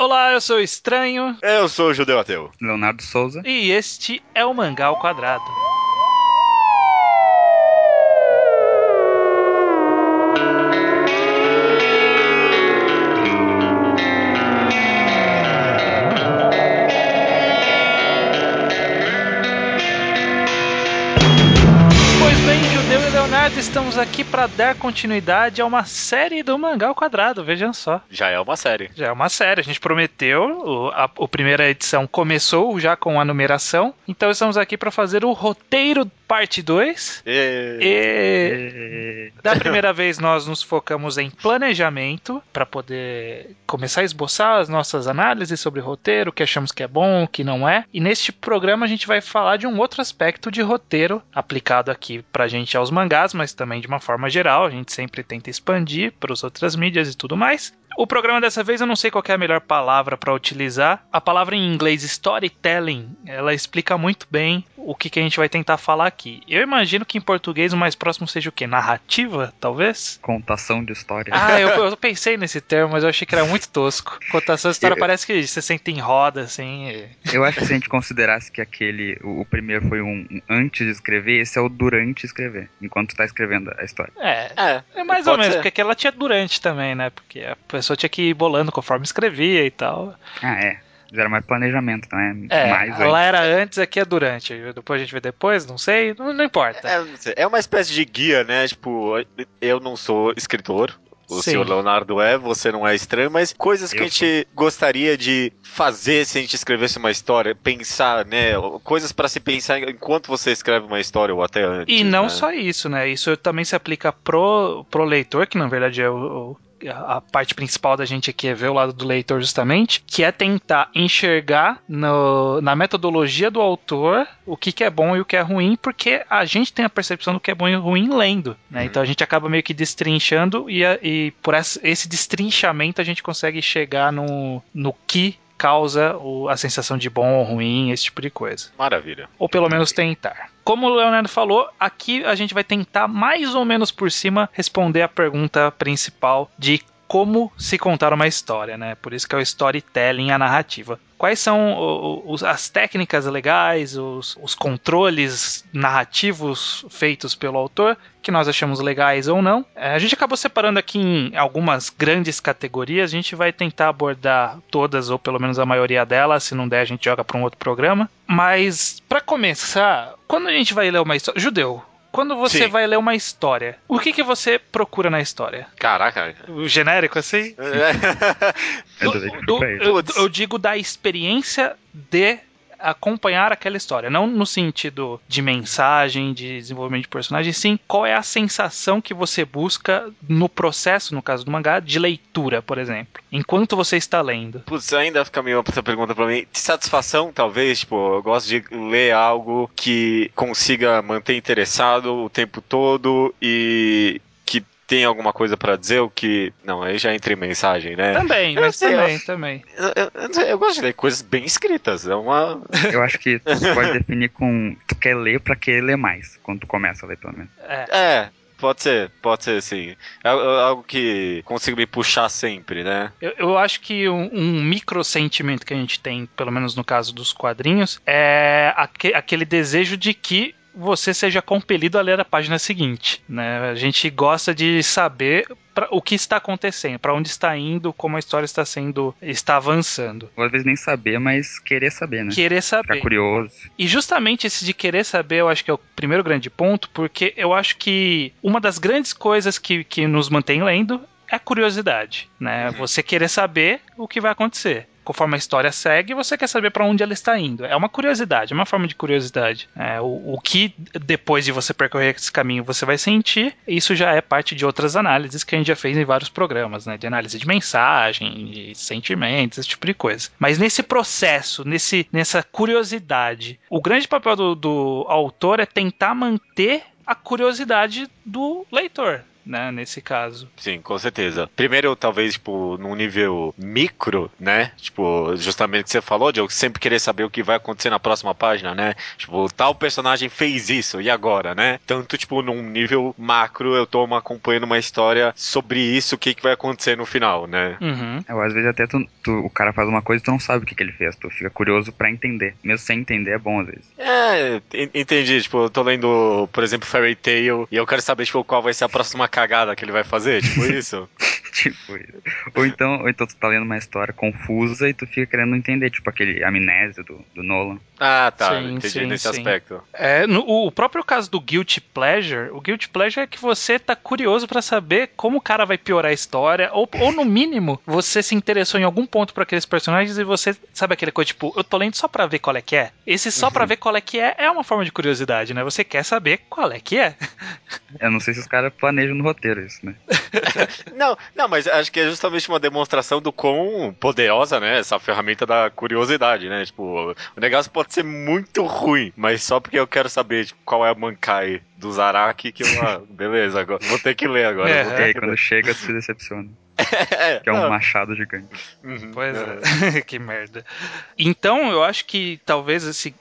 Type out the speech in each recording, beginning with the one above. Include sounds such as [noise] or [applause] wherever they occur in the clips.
Olá, eu sou o Estranho. Eu sou o Judeu Ateu. Leonardo Souza. E este é o Mangá ao Quadrado. Estamos aqui para dar continuidade a uma série do Mangá ao Quadrado, vejam só. Já é uma série. Já é uma série, a gente prometeu, o, a, a primeira edição começou já com a numeração, então estamos aqui para fazer o roteiro parte 2. E... E da primeira vez nós nos focamos em planejamento para poder começar a esboçar as nossas análises sobre roteiro, o que achamos que é bom, o que não é. E neste programa a gente vai falar de um outro aspecto de roteiro aplicado aqui pra gente aos mangás, mas também de uma forma geral. A gente sempre tenta expandir para as outras mídias e tudo mais. O programa dessa vez eu não sei qual é a melhor palavra para utilizar. A palavra em inglês storytelling, ela explica muito bem o que, que a gente vai tentar falar aqui. Eu imagino que em português o mais próximo seja o quê? Narrativa, talvez? Contação de história. Ah, eu, [laughs] eu pensei nesse termo, mas eu achei que era muito tosco. Contação de história Eu- parece que você senta em roda, assim. e- Eu acho que se a gente considerasse que aquele, o, o primeiro foi um, um antes de escrever, esse é o durante escrever, enquanto tá escrevendo a história. É, É, é mais ou menos, ser. porque aquela tinha durante também, né? Porque a pessoa tinha que ir bolando conforme escrevia e tal. Ah, é. Era mais planejamento, não é? É, mais lá antes. era antes, aqui é durante. Depois a gente vê depois, não sei, não, não importa. é, é uma espécie de guia, né? Tipo, eu não sou escritor. O Sim. senhor Leonardo é, você não é estranho, mas coisas que Eu a gente gostaria de fazer se a gente escrevesse uma história, pensar, né? Coisas pra se pensar enquanto você escreve uma história ou até antes. E não né? só isso, né? Isso também se aplica pro, pro leitor, que na verdade é o, o- a parte principal da gente aqui é ver o lado do leitor justamente, que é tentar enxergar no- na metodologia do autor o que, que é bom e o que é ruim, porque a gente tem a percepção do que é bom e ruim lendo, né? Uhum. Então a gente acaba meio que destrinchando e, e por esse, esse destrinchamento a gente consegue chegar no, no que causa o- a sensação de bom ou ruim, esse tipo de coisa Maravilha. ou pelo menos tentar. Como o Leonardo falou, aqui a gente vai tentar mais ou menos por cima responder a pergunta principal de como se contar uma história, né? Por isso que é o storytelling, a narrativa. Quais são os- as técnicas legais, os, os controles narrativos feitos pelo autor que nós achamos legais ou não? É, a gente acabou separando aqui em algumas grandes categorias. A gente vai tentar abordar todas ou pelo menos a maioria delas. Se não der, a gente joga para um outro programa. Mas para começar, quando a gente vai ler uma história, judeu. Quando você Sim. vai ler uma história, o que, que você procura na história? Caraca. O genérico assim? Eu Do- do- eu, eu digo da experiência de acompanhar aquela história, não no sentido de mensagem, de desenvolvimento de personagem, sim qual é a sensação que você busca no processo, no caso do mangá, de leitura, por exemplo, enquanto você está lendo. Putz, ainda meio essa pergunta pra mim. De satisfação, talvez, tipo, eu gosto de ler algo que consiga manter interessado o tempo todo e tem alguma coisa pra dizer, o que. Não, aí já entra em mensagem, né? Também, Eu mas sei, também, eu- também. Eu, eu- eu gosto de ler coisas bem escritas. É uma. [laughs] Eu acho que [laughs] tu pode definir com. Tu quer ler pra querer ler mais, quando tu começa a ler, pelo menos. É. É. Pode ser, pode ser sim. É algo- algo que consiga me puxar sempre, né? Eu, eu acho que um, um micro sentimento que a gente tem, pelo menos no caso dos quadrinhos, é aque- aquele desejo de que você seja compelido a ler a página seguinte, né? A gente gosta de saber pra- o que está acontecendo, para onde está indo, como a história está sendo, está avançando. Ou às vezes nem saber, mas querer saber, né? Querer Ficar saber. curioso. E justamente esse de querer saber, eu acho que é o primeiro grande ponto, porque eu acho que uma das grandes coisas que, que nos mantém lendo é a curiosidade, né? Uhum. Você querer saber o que vai acontecer. Conforme a história segue, você quer saber para onde ela está indo. É uma curiosidade, é uma forma de curiosidade. É, o, o que depois de você percorrer esse caminho você vai sentir, isso já é parte de outras análises que a gente já fez em vários programas, né? De análise de mensagem, de sentimentos, esse tipo de coisa. Mas nesse processo, nesse, nessa curiosidade, o grande papel do, do autor é tentar manter a curiosidade do leitor. Né, nesse caso. Sim, com certeza. Primeiro, talvez, tipo, num nível micro, né? Tipo, justamente o que você falou, de eu sempre querer saber o que vai acontecer na próxima página, né? Tipo, tal personagem fez isso, e agora, né? Tanto, tipo, num nível macro, eu tô acompanhando uma história sobre isso, o que, que vai acontecer no final, né? Uhum. Eu, às vezes até tu, tu- o cara faz uma coisa e tu não sabe o que, que ele fez. Tu fica curioso pra entender. Mesmo sem entender é bom às vezes. É, en- entendi. Tipo, eu tô lendo, por exemplo, Fairy Tail, e eu quero saber, tipo, qual vai ser a próxima cagada que ele vai fazer, tipo [laughs] isso. [laughs] tipo, ou então, ou então tu tá lendo uma história confusa e tu fica querendo entender, tipo aquele amnésia do, do Nolan. Ah, tá, Sim, entendi sim, nesse sim. aspecto. É, no- o próprio caso do Guilty Pleasure, o Guilty Pleasure é que você tá curioso pra saber como o cara vai piorar a história, ou, ou no mínimo, você se interessou em algum ponto pra aqueles personagens e você sabe aquele coisa tipo, eu tô lendo só pra ver qual é que é. Esse só pra ver qual é que é é uma forma de curiosidade, né? Você quer saber qual é que é. Eu não sei se os caras planejam no roteiro isso, né? [laughs] [laughs] Não, não, mas acho que é justamente uma demonstração do quão poderosa, né, essa ferramenta da curiosidade, né? Tipo, o negócio pode ser muito ruim, mas só porque eu quero saber tipo, qual é a Mankai do Zaraki que eu, ah, [laughs] beleza, agora vou ter que ler agora. É, vou ter aí que quando chega se decepciona. [laughs] Que é um não, machado gigante. uhum, Pois é. é, [laughs] que merda. Então, eu acho que talvez esse-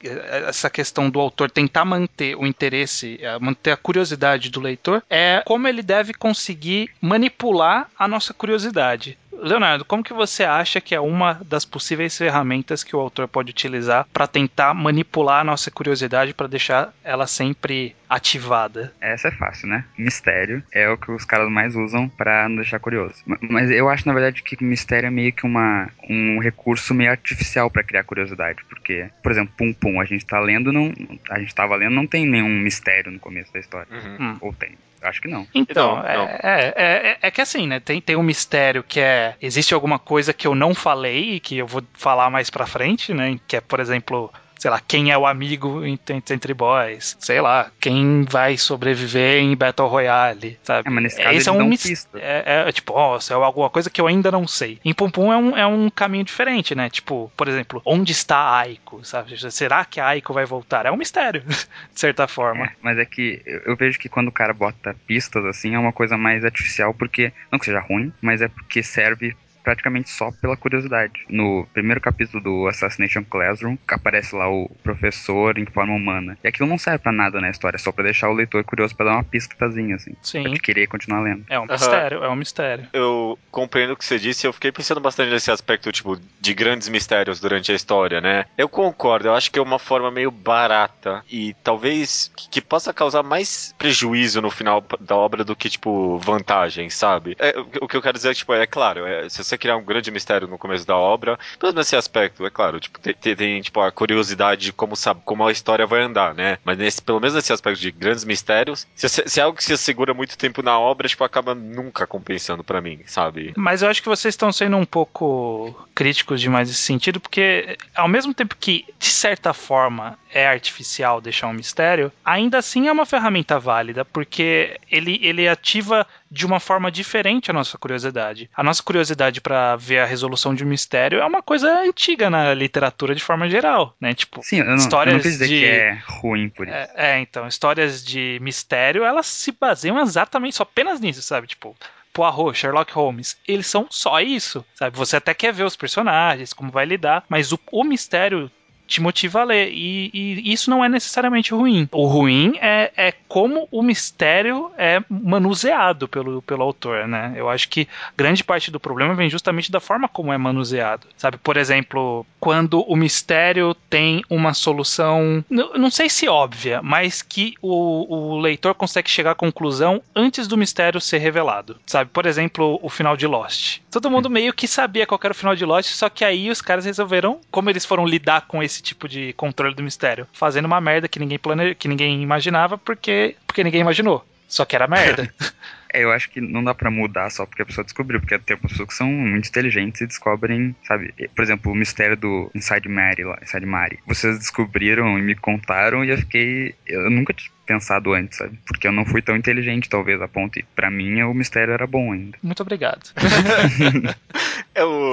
essa questão do autor tentar manter o interesse, eh, manter a curiosidade do leitor, é como ele deve conseguir manipular a nossa curiosidade. Leonardo, como que você acha que é uma das possíveis ferramentas que o autor pode utilizar para tentar manipular a nossa curiosidade para deixar ela sempre ativada? Essa é fácil, né? Mistério é o que os caras mais usam pra nos deixar curioso. Ma- Mas eu acho, na verdade, que mistério é meio que uma, um recurso meio artificial pra criar curiosidade. Porque, por exemplo, Pum Pum, a gente tá lendo, não, a gente tava lendo, não tem nenhum mistério no começo da história. Uhum. Ou tem? Acho que não. Então, Não, é, não. É, é, é que assim, né? Tem, tem um mistério que é. Existe alguma coisa que eu não falei e que eu vou falar mais pra frente, né? Que é, por exemplo. Sei lá, quem é o amigo entre, boys? Sei lá, quem vai sobreviver em Battle Royale, sabe? É, mas nesse caso Esse é um dão mis- pista. É, é, tipo, ó, é alguma coisa que eu ainda não sei. Em Pum Pum é um, é um caminho diferente, né? Tipo, por exemplo, onde está a Aiko? Sabe? Será que a Aiko vai voltar? É um mistério, [laughs] de certa forma. É, mas é que eu vejo que quando o cara bota pistas assim, é uma coisa mais artificial, porque. Não que seja ruim, mas é porque serve praticamente só pela curiosidade. No primeiro capítulo do Assassination Classroom, aparece lá o professor em forma humana. E aquilo não serve pra nada na história, é só pra deixar o leitor curioso pra dar uma pistazinha, assim. Pra Sim, te querer continuar lendo. é um Aham. mistério, é um mistério. Eu compreendo o que você disse, eu fiquei pensando bastante nesse aspecto, tipo, de grandes mistérios durante a história, né? Eu concordo, eu acho que é uma forma meio barata e talvez que, que possa causar mais prejuízo no final da obra do que, tipo, vantagem, sabe? É, o, o que eu quero dizer, tipo, é claro, é, se você criar um grande mistério no começo da obra, pelo menos nesse aspecto, é claro, tipo, tem, tem- tipo, a curiosidade de como, sabe, como a história vai andar, né? Mas nesse, pelo menos nesse aspecto de grandes mistérios, se, se é algo que se segura muito tempo na obra, tipo, acaba nunca compensando pra mim, sabe? Mas eu acho que vocês estão sendo um pouco críticos demais nesse sentido, porque ao mesmo tempo que, de certa forma, é artificial deixar um mistério, ainda assim é uma ferramenta válida, porque ele, ele ativa de uma forma diferente a nossa curiosidade. A nossa curiosidade para ver a resolução de um mistério é uma coisa antiga na literatura de forma geral, né? Tipo, Sim, eu não, eu Histórias não quis dizer de- que é ruim por isso. é, é, então, histórias de mistério, elas se baseiam exatamente só apenas nisso, sabe? Tipo, Poirot, Sherlock Holmes, eles são só isso, sabe? Você até quer ver os personagens, como vai lidar, mas o, o mistério te motiva a ler, e, e isso não é necessariamente ruim. O ruim é, é como o mistério é manuseado pelo, pelo autor, né? Eu acho que grande parte do problema vem justamente da forma como é manuseado, sabe? Por exemplo, quando o mistério tem uma solução, não sei se óbvia, mas que o, o leitor consegue chegar à conclusão antes do mistério ser revelado, sabe? Por exemplo, o final de Lost. Todo mundo meio que sabia qual era o final de Lost, só que aí os caras resolveram, como eles foram lidar com esse tipo de controle do mistério, fazendo uma merda que ninguém plane... que ninguém imaginava porque porque ninguém imaginou. Só que era merda. [laughs] É, eu acho que não dá pra mudar só porque a pessoa descobriu, porque tem pessoas que são muito inteligentes e descobrem, sabe? Por exemplo, o mistério do Inside Mary lá, Inside Mary. Vocês descobriram e me contaram e eu fiquei. Eu nunca pensado antes, sabe? Porque eu não fui tão inteligente, talvez, a ponto. E pra mim, o mistério era bom ainda. Muito obrigado. [laughs] eu,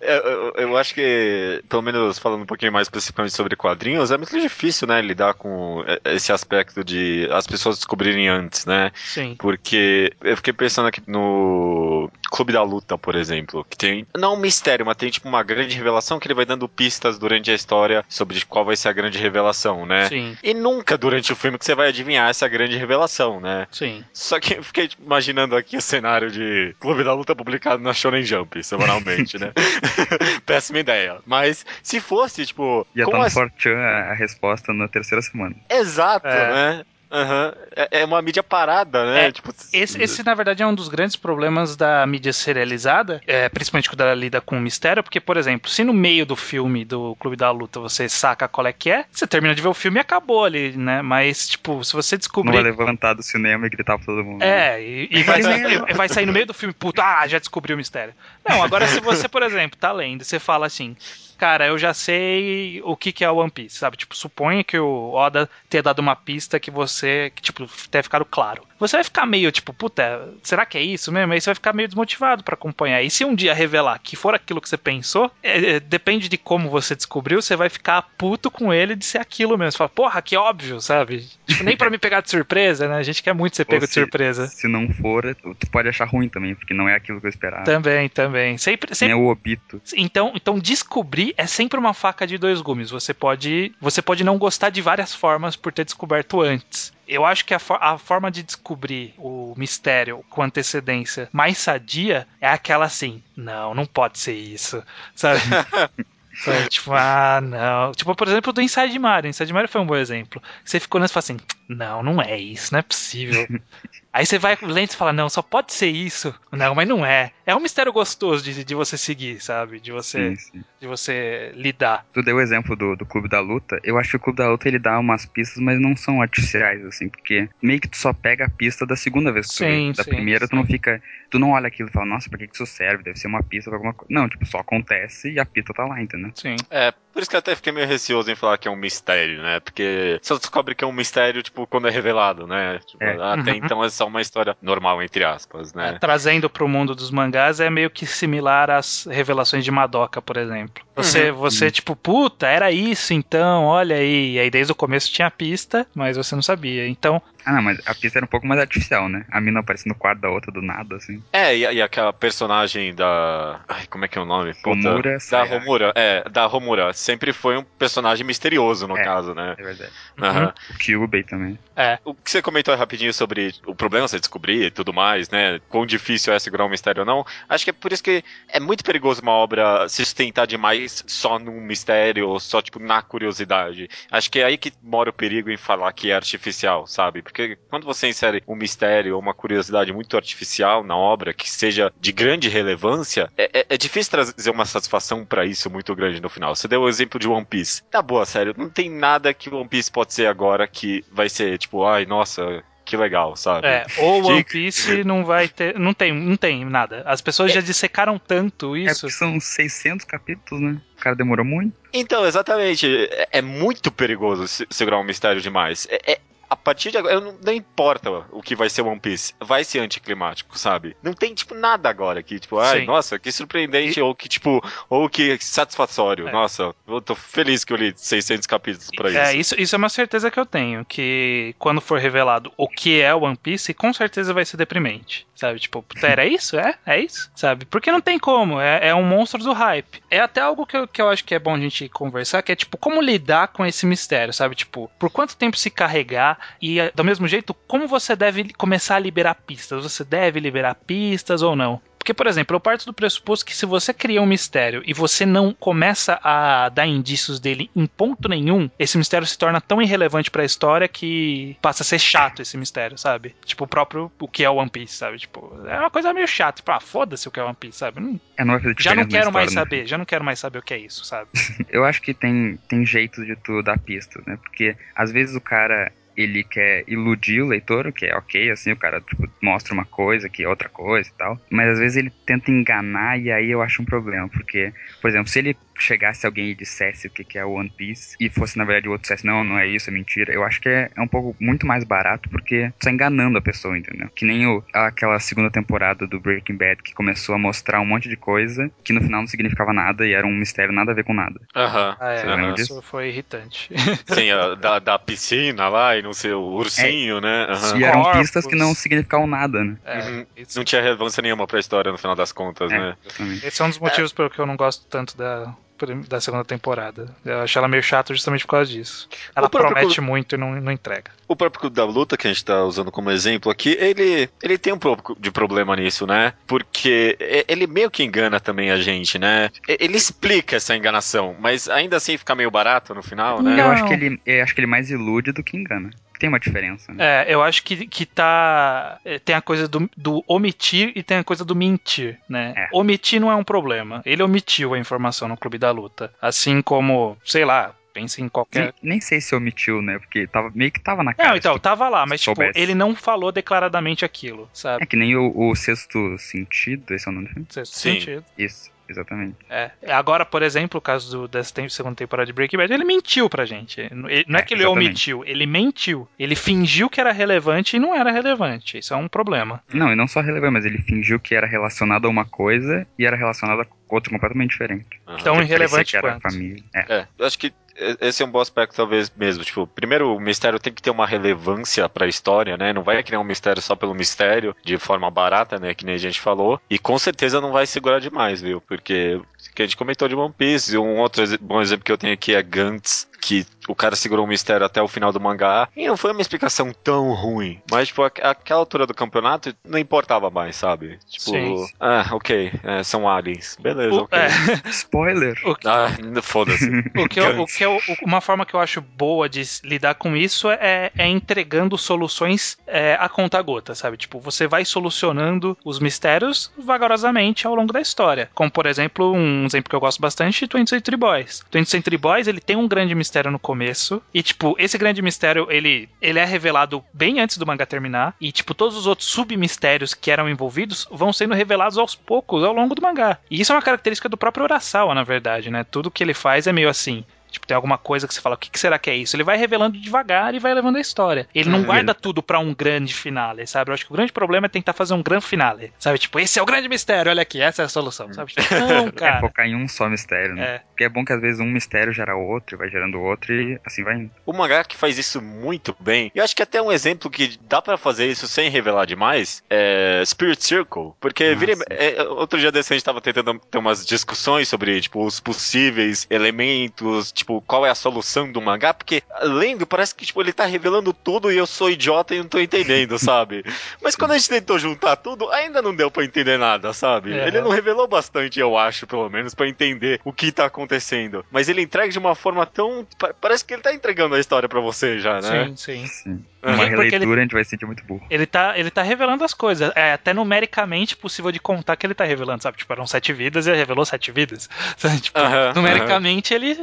eu, eu acho que, pelo menos falando um pouquinho mais especificamente sobre quadrinhos, é muito difícil, né, lidar com esse aspecto de as pessoas descobrirem antes, né? Sim. Porque eu fiquei pensando aqui no Clube da Luta, por exemplo, que tem não um mistério, mas tem tipo uma grande revelação que ele vai dando pistas durante a história sobre qual vai ser a grande revelação, né? Sim. E nunca durante o filme que você vai adivinhar essa grande revelação, né? Sim. Só que eu fiquei imaginando aqui o cenário de Clube da Luta publicado na Shonen Jump, semanalmente, né? [laughs] Péssima ideia. Mas se fosse, tipo. Ia como estar no as- 4chan a, a resposta na terceira semana. Exato, É. né? Aham. É, é uma mídia parada, né? É, tipo, Esse, esse, na verdade, é um dos grandes problemas da mídia serializada, é, principalmente quando ela lida com mistério, porque, por exemplo, se no meio do filme do Clube da Luta você saca qual é que é, você termina de ver o filme e acabou ali, né? Mas, tipo, se você Não vai descobrir. levantar do cinema e gritar pra todo mundo. né? É, e, e vai, e vai sair no meio do filme, puta, ah, já descobri o mistério. Não, agora se você, por exemplo, tá lendo, você fala assim, cara, eu já sei o que, que é o One Piece, sabe? Tipo, suponha que o Oda tenha dado uma pista que você, que, tipo, tenha ficado claro. Você vai ficar meio, tipo, puta, será que é isso mesmo? Aí você vai ficar meio desmotivado pra acompanhar. E se um dia revelar que for aquilo que você pensou, é, é, depende de como você descobriu, você vai ficar puto com ele de ser aquilo mesmo. Você fala, porra, que óbvio, sabe? Tipo, nem pra me pegar de surpresa, né? A gente quer muito ser pego de se- surpresa. Se não for, tu pode achar ruim também, porque não é aquilo que eu esperava. Também, também. Sempre, Nem sempre o Obito. Então, então descobrir é sempre uma faca de dois gumes. Você pode, você pode não gostar de várias formas por ter descoberto antes. Eu acho que a, fo- a forma de descobrir o mistério com antecedência mais sadia é aquela assim: não, não pode ser isso, sabe? [laughs] Sabe, tipo, ah, não. Tipo, por exemplo, do Inside Mario. Inside Mario foi um bom exemplo. Você ficou nessa e fala assim: não, não é isso, não é possível. [laughs] Aí você vai lendo e fala, não, só pode ser isso. Não, mas não é. É um mistério gostoso de, de você seguir, sabe? De você, Sim, sim. de você lidar. Tu deu o exemplo do, do Clube da Luta. Eu acho que o Clube da Luta ele dá umas pistas, mas não são artificiais, assim, porque meio que tu só pega a pista da segunda vez que tu Sim, vê. Da sim, primeira tu não fica. Tu não olha aquilo e fala, nossa, pra que que isso serve? Deve ser uma pista pra alguma coisa. Não, tipo, só acontece e a pista tá lá, entendeu? Sim. É, por isso que eu até fiquei meio receoso em falar que é um mistério, né? Porque só descobre que é um mistério, tipo, quando é revelado, né? Tipo, É. Até Uhum. então é só uma história normal, entre aspas, É, né? trazendo pro mundo dos mangás é meio que similar às revelações de Madoka, por exemplo. Você, você tipo, puta, era isso então, olha aí. E aí desde o começo tinha a pista, mas você não sabia. Então, Ah, não, mas a pista era um pouco mais artificial, né? A mina aparece no quarto da outra do nada, assim. É, e, e aquela personagem da. Ai, como é que é o nome? Puta. Romura Da. Romura, é, da Romura. Sempre foi um personagem misterioso, no É. caso, né? É verdade. Aham. O Kyubey também. é. O que você comentou rapidinho sobre o problema você descobrir e tudo mais, né? Quão difícil é segurar um mistério ou não. Acho que é por isso que é muito perigoso uma obra se sustentar demais só num mistério ou só, tipo, na curiosidade. Acho que é aí que mora o perigo em falar que é artificial, sabe? Porque quando você insere um mistério ou uma curiosidade muito artificial na obra, que seja de grande relevância, é, é- é difícil trazer uma satisfação pra isso muito grande no final. Você deu o exemplo de One Piece. Tá boa, sério. Não tem nada que One Piece pode ser agora que vai ser, tipo, ai, nossa, que legal, sabe? É, ou One Piece não vai ter. Não tem, não tem nada. As pessoas já dissecaram tanto É isso. porque são 600 capítulos, né? O cara demorou muito. Então, exatamente. É, é muito perigoso se- segurar um mistério demais. É, é- a partir de agora, não, não importa o que vai ser One Piece, vai ser anticlimático, sabe? Não tem, tipo, nada agora que, tipo, ai, Sim. nossa, que surpreendente, ou que, tipo, ou que satisfatório. É. Nossa, eu tô feliz que eu li 600 capítulos pra isso. É, isso, isso é uma certeza que eu tenho, que quando for revelado o que é One Piece, com certeza vai ser deprimente, sabe? Tipo, era isso? É? É isso? Sabe? Porque não tem como, é, é um monstro do hype. É até algo que eu, que eu acho que é bom a gente conversar, que é tipo, como lidar com esse mistério, sabe? Tipo, por quanto tempo se carregar e, eh, do mesmo jeito, como você deve começar a liberar pistas? Você deve liberar pistas ou não? Porque, por exemplo, eu parto do pressuposto que se você cria um mistério e você não começa a dar indícios dele em ponto nenhum, esse mistério se torna tão irrelevante pra história que passa a ser chato esse mistério, sabe? Tipo, o próprio o que é One Piece, sabe? Tipo, é uma coisa meio chata. Tipo, ah, foda-se o que é One Piece, sabe? Não- É, não já não quero mais né? saber, já não quero mais saber o que é isso, sabe? [laughs] Eu acho que tem, tem jeitos de tu dar pistas, né? Porque às vezes o cara ele quer iludir o leitor, o que é ok, assim, o cara tipo, mostra uma coisa que é outra coisa e tal. Mas às vezes ele tenta enganar e aí eu acho um problema, porque, por exemplo, se ele chegasse alguém e dissesse o que, que é o One Piece e fosse, na verdade, o outro dissesse, não, não é isso, é mentira. Eu acho que é, é um pouco muito mais barato porque tá enganando a pessoa, entendeu? Que nem o, aquela segunda temporada do Breaking Bad que começou a mostrar um monte de coisa que no final não significava nada e era um mistério nada a ver com nada. Aham. Ah, é, Você lembra isso foi irritante. Sim, a- da, da piscina lá e não sei, o ursinho, né? Aham. E eram Corpos. pistas que não significavam nada, né? É, Uhum. isso- Não tinha relevância nenhuma pra história no final das contas, É, né? exatamente. Esse é um dos motivos pelo que eu não gosto tanto da, da segunda temporada. Eu acho ela meio chata justamente por causa disso. Ela promete Clu- muito e não, não entrega. O próprio Clube da Luta, que a gente tá usando como exemplo aqui, ele, ele tem um pouco de problema nisso, né? Porque ele meio que engana também a gente, né? Ele explica essa enganação, mas ainda assim fica meio barato no final, né? Eu Não. acho que ele, eu acho que ele mais ilude do que engana. Tem uma diferença, né? É, eu acho que, que tá. é, Tem a coisa do, do omitir e tem a coisa do mentir, né? É. Omitir não é um problema. Ele omitiu a informação no Clube da Luta. Assim como, sei lá, pense em qualquer. Nem, nem sei se omitiu, né? Porque tava, meio que tava na cara. Não, então, tu tava lá, mas tipo, ele não falou declaradamente aquilo, sabe? É que nem o, o Sexto Sentido, esse é o nome do filme? Sexto Sim. sentido. Isso, exatamente. É. Agora, por exemplo, o caso do, dessa segunda temporada de Breaking Bad, ele mentiu pra gente. Ele- não é, É, que ele exatamente. omitiu, ele mentiu. Ele fingiu que era relevante e não era relevante. Isso é um problema. Não, e não só relevante, mas ele fingiu que era relacionado a uma coisa e era relacionado a outra completamente diferente. Aham. Tão irrelevante que era quanto. família. É. É, eu acho que esse é um bom aspecto, talvez mesmo. Tipo, primeiro, o mistério tem que ter uma relevância pra história, né? Não vai criar um mistério só pelo mistério, de forma barata, né? Que nem a gente falou. E com certeza não vai segurar demais, viu? Porque que a gente comentou de One Piece. Um outro bom exemplo que eu tenho aqui é Gantz, que o cara segurou o mistério até o final do mangá. E não foi uma explicação tão ruim. Mas, tipo, aqu- aquela altura do campeonato não importava mais, sabe? Tipo, Sim. ah, ok, é, são aliens. Beleza, O- ok. é, [laughs] Spoiler! o que- Ah, foda-se. [laughs] O que, eu, o que eu- uma forma que eu acho boa de lidar com isso é, é entregando soluções é, a conta gota, sabe? Tipo, você vai solucionando os mistérios vagarosamente ao longo da história. Como, por exemplo, um exemplo que eu gosto bastante, 20th Century Boys. 20th Century Boys, ele tem um grande mistério no começo, e, tipo, esse grande mistério, ele, ele é revelado bem antes do mangá terminar, e, tipo, todos os outros submistérios que eram envolvidos vão sendo revelados aos poucos, ao longo do mangá. E isso é uma característica do próprio Urasawa, na verdade, né? Tudo que ele faz é meio assim. Tipo, tem alguma coisa que você fala, o que, que será que é isso? Ele vai revelando devagar e vai levando a história. Ele não É, guarda ele- tudo pra um grande finale, sabe? Eu acho que o grande problema é tentar fazer um grande finale. Sabe? Tipo, esse é o grande mistério, olha aqui, essa é a solução, sabe? Tipo, [laughs] não, É cara. focar em um só mistério, né? É. Porque é bom que às vezes um mistério gera outro, e vai gerando outro e assim vai indo. O mangá que faz isso muito bem, e eu acho que até um exemplo que dá pra fazer isso sem revelar demais, é Spirit Circle. Porque Ah, vira- é, outro dia desse a gente tava tentando ter umas discussões sobre, tipo, os possíveis elementos, tipo, qual é a solução do mangá, porque lendo parece que, tipo, ele tá revelando tudo e eu sou idiota e não tô entendendo, [laughs] sabe? Mas quando a gente tentou juntar tudo, ainda não deu pra entender nada, sabe? É. Ele não revelou bastante, eu acho, pelo menos, pra entender o que tá acontecendo. Mas ele entrega de uma forma tão. pa- Parece que ele tá entregando a história pra você já, né? Sim, sim. Sim. Uma Porque ele- releitura a gente vai se sentir muito burro. Ele tá, ele tá revelando as coisas. É até numericamente possível de contar que ele tá revelando, sabe? Tipo, eram sete vidas e ele revelou sete vidas. [laughs] Sabe? Tipo, numericamente ele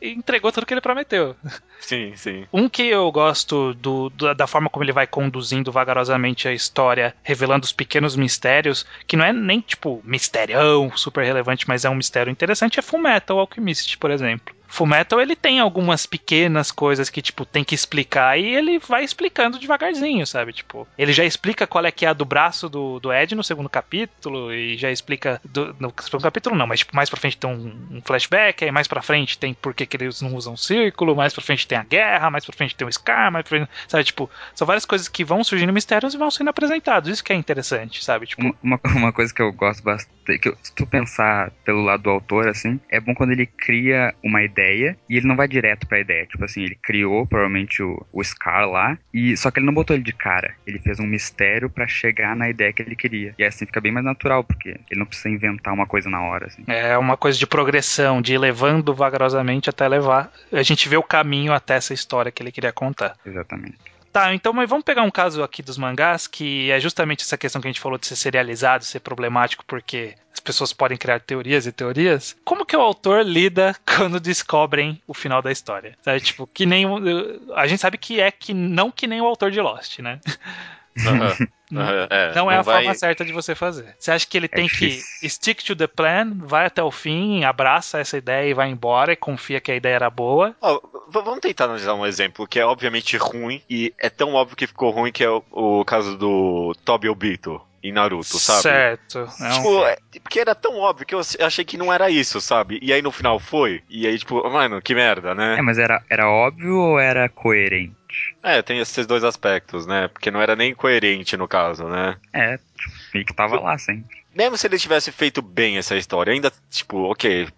entregou tudo que ele prometeu. Sim, sim. Um que eu gosto do, do- da forma como ele vai conduzindo vagarosamente a história, revelando os pequenos mistérios, que não é nem tipo misterião super relevante, mas é um mistério interessante, é Fullmetal Alchemist, por exemplo. Fullmetal ele tem algumas pequenas coisas que tipo tem que explicar e ele vai explicando devagarzinho, sabe? Tipo, ele já explica qual é que é a do braço do, do Ed no segundo capítulo e já explica do, no segundo capítulo não, mas tipo, mais pra frente tem um, um flashback, aí mais pra frente tem por que eles não usam círculo, mais pra frente tem a guerra, mais pra frente tem o Scar, mais pra frente, sabe? Tipo, são várias coisas que vão surgindo mistérios e vão sendo apresentados. Isso que é interessante, sabe? Tipo, uma, uma coisa que eu gosto bastante, que se tu pensar pelo lado do autor, assim, é bom quando ele cria uma ideia e ele não vai direto pra ideia. Tipo assim, ele criou provavelmente o, o Scar lá, e só que ele não botou ele de cara. Ele fez um mistério pra chegar na ideia que ele queria. E assim fica bem mais natural, porque ele não precisa inventar uma coisa na hora, assim. É uma coisa de progressão, de ir levando vagarosamente até levar. A gente vê o caminho até essa história que ele queria contar. Exatamente. Tá, então, mas vamos pegar um caso aqui dos mangás, que é justamente essa questão que a gente falou de ser serializado, ser problemático, porque as pessoas podem criar teorias e teorias. Como que o autor lida [laughs] quando descobrem o final da história? Sabe, tipo, que nem. o- A gente sabe que é que não que nem o autor de Lost, né? [laughs] Aham. É, não é a vai- forma certa de você fazer. Você acha que ele tem que difícil. stick to the plan, vai até o fim, abraça essa ideia e vai embora e confia que a ideia era boa? V- vamos tentar analisar um exemplo que é obviamente ruim e é tão óbvio que ficou ruim que é o, o caso do Toby Obito em Naruto, sabe? Certo. É Tipo, é- porque era tão óbvio que eu achei que não era isso, sabe? E aí no final foi. E aí, tipo, mano, que merda, É, né? mas era, era óbvio ou era coerente? É, tem esses dois aspectos, né? Porque não era nem coerente no caso, né? É, meio que tava lá sempre. Mesmo se ele tivesse feito bem essa história, ainda, tipo, ok,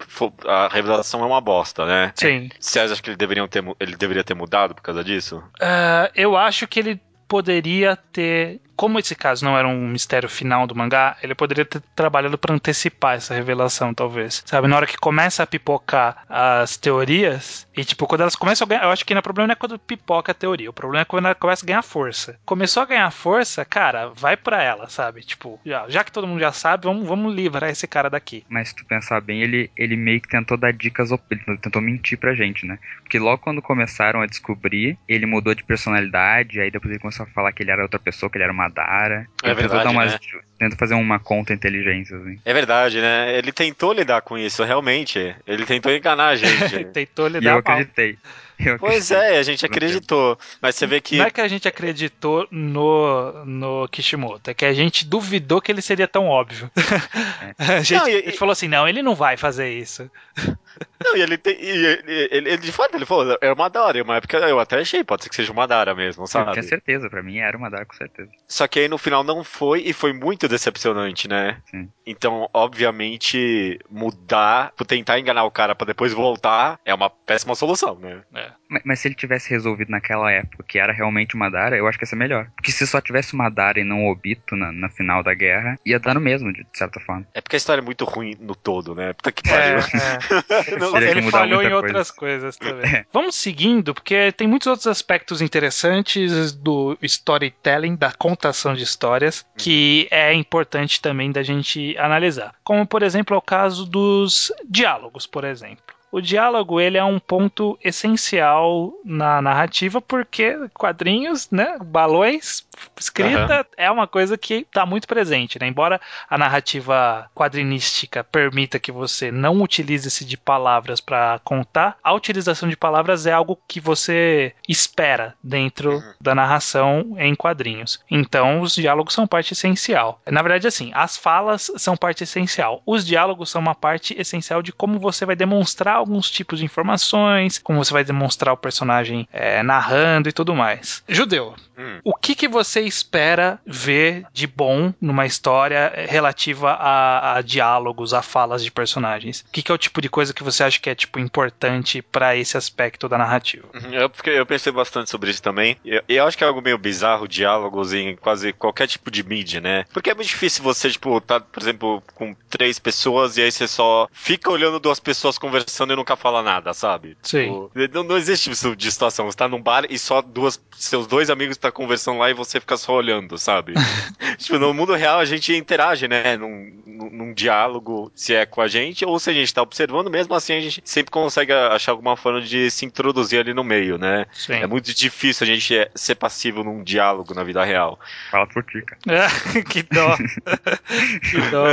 a revelação é uma bosta, né? Sim. Você acha que ele, deveriam ter, ele deveria ter mudado por causa disso? Ah, eu acho que ele poderia ter. Como esse caso não era um mistério final do mangá, ele poderia ter trabalhado para antecipar essa revelação, talvez. Sabe, na hora que começa a pipocar as teorias, e tipo, quando elas começam a ganhar. Eu acho que o problema não é quando pipoca a teoria, o problema é quando ela começa a ganhar força. Começou a ganhar força, cara, vai pra ela, sabe? Tipo, já, já que todo mundo já sabe, vamos, vamos livrar esse cara daqui. Mas se tu pensar bem, ele, ele meio que tentou dar dicas, ele tentou mentir pra gente, né? Porque logo quando começaram a descobrir, ele mudou de personalidade, aí depois ele começou a falar que ele era outra pessoa, que ele era uma Dara. É Ele verdade, dar umas, né? Tenta fazer uma conta inteligência, assim. É verdade, né? Ele tentou lidar com isso, realmente. Ele tentou enganar a gente. [laughs] Tentou E lidar eu acreditei. Eu pois é, a gente acreditou. Mas você vê que. Não é que a gente acreditou no, no Kishimoto, é que a gente duvidou que ele seria tão óbvio. [laughs] A gente, Não, e- a gente falou assim: não, ele não vai fazer isso. Não, e ele, tem, e ele, ele, ele, de fato, ele falou, é uma Dara. Uma época eu até achei, pode ser que seja uma Dara mesmo, Eu sabe? tinha certeza, pra mim era uma Dara com certeza. Só que aí no final não foi e foi muito decepcionante, né? Sim. Então, obviamente, mudar, tentar enganar o cara pra depois voltar é uma péssima solução, né? Mas, mas se ele tivesse resolvido naquela época que era realmente uma Dara, eu acho que ia ser melhor. Porque se só tivesse uma Dara e não o Obito na, na final da guerra, ia dar no mesmo, de certa forma. É porque a história é muito ruim no todo, né? Puta que É, pariu. é. [laughs] Não, Ele falhou em coisa. outras coisas também. [laughs] Vamos seguindo, porque tem muitos outros aspectos interessantes do storytelling, da contação de histórias, que é importante também da gente analisar. Como, por exemplo, é o caso dos diálogos, por exemplo. O diálogo ele é um ponto essencial na narrativa porque quadrinhos, né, balões, escrita é uma coisa que está muito presente, né? Embora a narrativa quadrinística permita que você não utilize-se de palavras para contar, a utilização de palavras é algo que você espera dentro Uhum. da narração em quadrinhos. Então, os diálogos são parte essencial. Na verdade, assim, as falas são parte essencial. Os diálogos são uma parte essencial de como você vai demonstrar alguns tipos de informações, como você vai demonstrar o personagem é, narrando e tudo mais. Judeu, Hum. o que, que você espera ver de bom numa história relativa a, a diálogos, a falas de personagens? O que, que é o tipo de coisa que você acha que é tipo importante pra esse aspecto da narrativa? Uhum, Eu, porque eu pensei bastante sobre isso também. Eu, eu acho que é algo meio bizarro, diálogos em quase qualquer tipo de mídia, né? Porque é muito difícil você, tipo, tá, por exemplo, com três pessoas e aí você só fica olhando duas pessoas conversando e nunca fala nada, sabe? Sim. Tipo, não, não existe isso de situação. Você tá num bar e só duas, seus dois amigos estão conversando lá e você fica só olhando, sabe? [laughs] tipo, no mundo real a gente interage, né? Num, num, num diálogo, se é com a gente ou se a gente tá observando, mesmo assim a gente sempre consegue achar alguma forma de se introduzir ali no meio, né? Sim. É muito difícil a gente é, ser passivo num diálogo na vida real. Fala por ti, cara. [laughs] que dó. [laughs] que dó.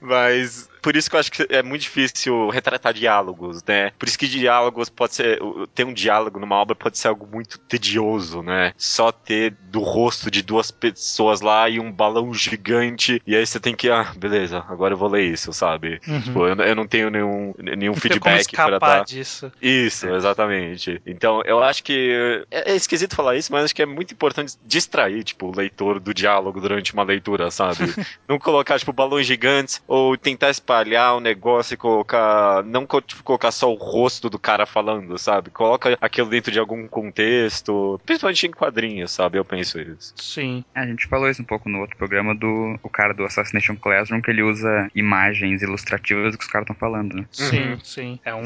Mas por isso que eu acho que é muito difícil retratar diálogos, né? Por isso que diálogos pode ser. Ter um diálogo numa obra pode ser algo muito tedioso, né? Só ter do rosto de duas pessoas lá e um balão gigante, e aí você tem que. Ah, beleza, agora eu vou ler isso, sabe? Uhum. Tipo, eu, eu não tenho nenhum, nenhum Não feedback para dar. disso. Isso, exatamente. Então, eu acho que. É, é esquisito falar isso, mas acho que é muito importante distrair, tipo, o leitor do diálogo durante uma leitura, sabe? [laughs] não colocar, tipo, balões gigantes ou tentar espalhar o negócio e colocar. Não tipo, colocar só o rosto do cara falando, sabe? Coloca aquilo dentro de algum contexto, principalmente em quadrinhos, sabe? Eu penso isso. Sim. A gente falou isso um pouco no outro programa do o cara do Assassination Classroom, que ele usa imagens ilustrativas do que os caras estão falando, né? Sim, sim. É, um,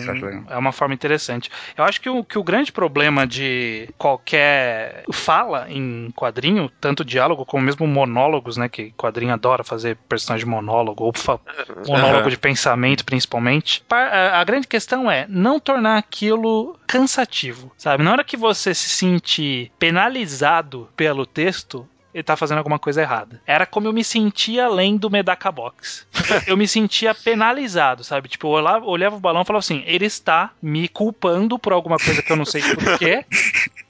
é uma forma interessante. Eu acho que o, que o grande problema de qualquer fala em quadrinho, tanto diálogo como mesmo monólogos, né? Que quadrinho adora fazer personagem monólogo, ou fa- monólogo jogo de pensamento, principalmente. A, grande questão é não tornar aquilo cansativo, sabe? Na hora que você se sentir penalizado pelo texto, ele tá fazendo alguma coisa errada. Era como eu me sentia lendo Medaka Box. [laughs] eu me sentia penalizado, sabe? Tipo, eu olhava, olhava o balão e falava assim: ele está me culpando por alguma coisa que eu não sei porquê.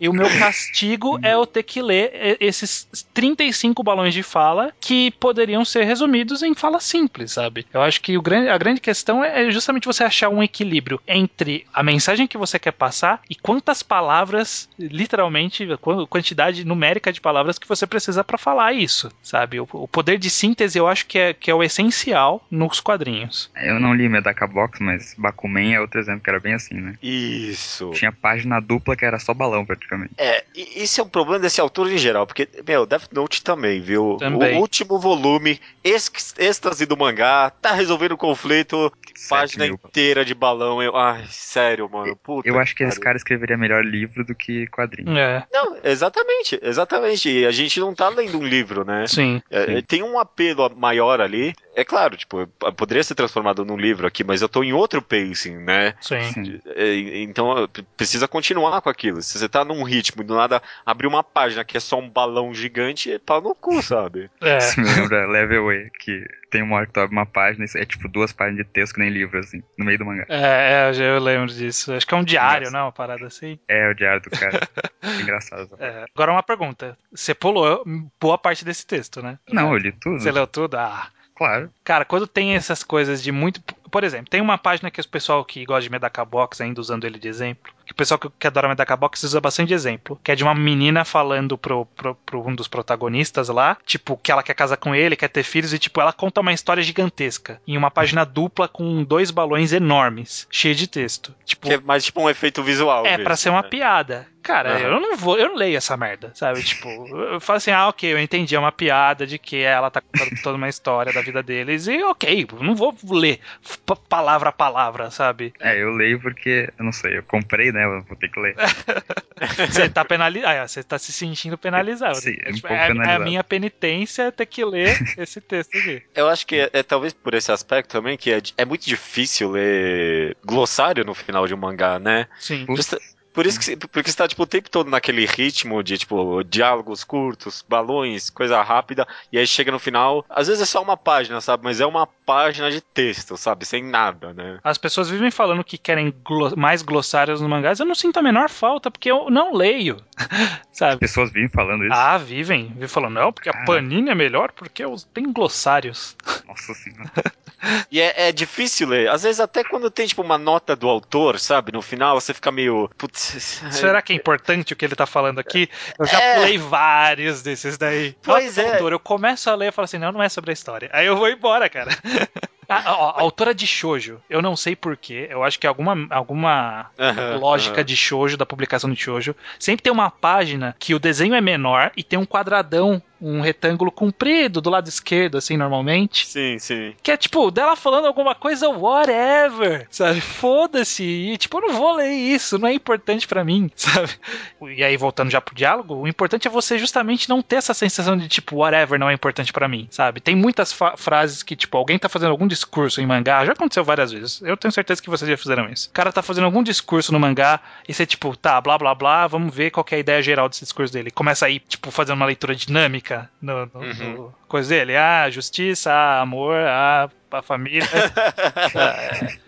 e o meu castigo é eu ter que ler esses 35 balões de fala que poderiam ser resumidos em fala simples, sabe? Eu acho que grande, a grande questão é justamente você achar um equilíbrio entre a mensagem que você quer passar e quantas palavras, literalmente, quantidade numérica de palavras que você precisa precisa para falar isso, sabe? O, o, poder de síntese eu acho que é, que é o essencial nos quadrinhos. Eu não li Medaka Box, mas Bakuman é outro exemplo que era bem assim, né? Isso. Tinha página dupla que era só balão praticamente. É, isso é um problema desse autor em geral, porque, meu, Death Note também, viu? Também. O último volume, êxtase do mangá, tá resolvendo o conflito, página mil. inteira de balão. Eu, ai, sério, mano. Puta eu acho que esse cara escreveria melhor livro do que quadrinho. É. Não, exatamente, exatamente. E a gente não tá lendo um livro, né? Sim. É, sim. Tem um apelo maior ali. É claro, tipo, poderia ser transformado num livro aqui, mas eu tô em outro pacing, né? Sim. É, então precisa continuar com aquilo. Se você tá num ritmo e do nada abrir uma página que é só um balão gigante, é pau no cu, [laughs] sabe? É. Isso me lembra Level Way, que tem uma hora que tu abre uma página e é tipo duas páginas de texto que nem livro, assim, no meio do mangá. É, é eu, já, eu lembro disso. Acho que é um diário, não? Uma parada assim. É, o diário do cara. [laughs] engraçado. É. Agora uma pergunta. Você pulou boa parte desse texto, né? Não, eu li tudo. Você leu tudo? Ah. Claro. Cara, quando tem essas coisas de muito. Por exemplo, tem uma página que o pessoal que gosta de Medaka Box, ainda usando ele de exemplo, que o pessoal que adora Medaka Box usa bastante de exemplo, que é de uma menina falando pro, pro, pro, um dos protagonistas lá, tipo, que ela quer casar com ele, quer ter filhos, e tipo, ela conta uma história gigantesca, em uma página dupla com dois balões enormes, cheio de texto. Tipo, que é mais tipo um efeito visual. É, pra ser uma né? piada. Cara, uhum. eu não vou, eu não leio essa merda, sabe? Tipo, eu falo assim, ah, ok, eu entendi, é uma piada de que ela tá contando [laughs] toda uma história da vida deles, e ok, eu não vou ler palavra a palavra, sabe? É, eu leio porque, eu não sei, eu comprei, né? Eu vou ter que ler. [laughs] você tá penalizado, ah, você tá se sentindo penalizado. Sim, é, um tipo, pouco é, penalizado. é a minha penitência ter que ler [laughs] esse texto aqui. Eu acho que é, é, talvez por esse aspecto também que é, é muito difícil ler glossário no final de um mangá, né? Sim. Justa, por isso que porque você tá tipo, o tempo todo naquele ritmo de tipo diálogos curtos, balões, coisa rápida, e aí chega no final, às vezes é só uma página, sabe? Mas é uma página de texto, sabe? Sem nada, né? As pessoas vivem falando que querem glo mais glossários nos mangás, eu não sinto a menor falta, porque eu não leio. [laughs] sabe? As pessoas vivem falando isso. Ah, vivem. Vivem falando, não, porque a Cara. Panini é melhor porque tem glossários. Nossa senhora. [laughs] E é, é difícil ler. Às vezes até quando tem tipo uma nota do autor, sabe? No final você fica meio. Putz. [laughs] Será que é importante o que ele tá falando aqui? Eu já É. pulei vários desses daí. Pois pro é. autor, eu começo a ler e falo assim, não, não é sobre a história. Aí eu vou embora, cara. [laughs] Ah, ó, a autora de shoujo, eu não sei porquê, eu acho que alguma, alguma Aham, lógica aham. de shoujo, da publicação de shoujo, sempre tem uma página que o desenho é menor e tem um quadradão, um retângulo comprido do lado esquerdo, assim, normalmente. Sim, sim. Que é tipo, dela falando alguma coisa, whatever, sabe? Foda-se. E tipo, eu não vou ler isso, não é importante pra mim, [laughs] sabe? E aí, voltando já pro diálogo, o importante é você justamente não ter essa sensação de tipo, whatever não é importante pra mim, sabe? Tem muitas frases que, tipo, alguém tá fazendo algum discurso em mangá, já aconteceu várias vezes. Eu tenho certeza que vocês já fizeram isso. O cara tá fazendo algum discurso no mangá e você, tipo, tá, blá blá blá, vamos ver qual que é a ideia geral desse discurso dele. Começa aí, tipo, fazendo uma leitura dinâmica no, no- Uhum. no coisa dele. Ah, justiça, ah, amor, ah, a família. [laughs]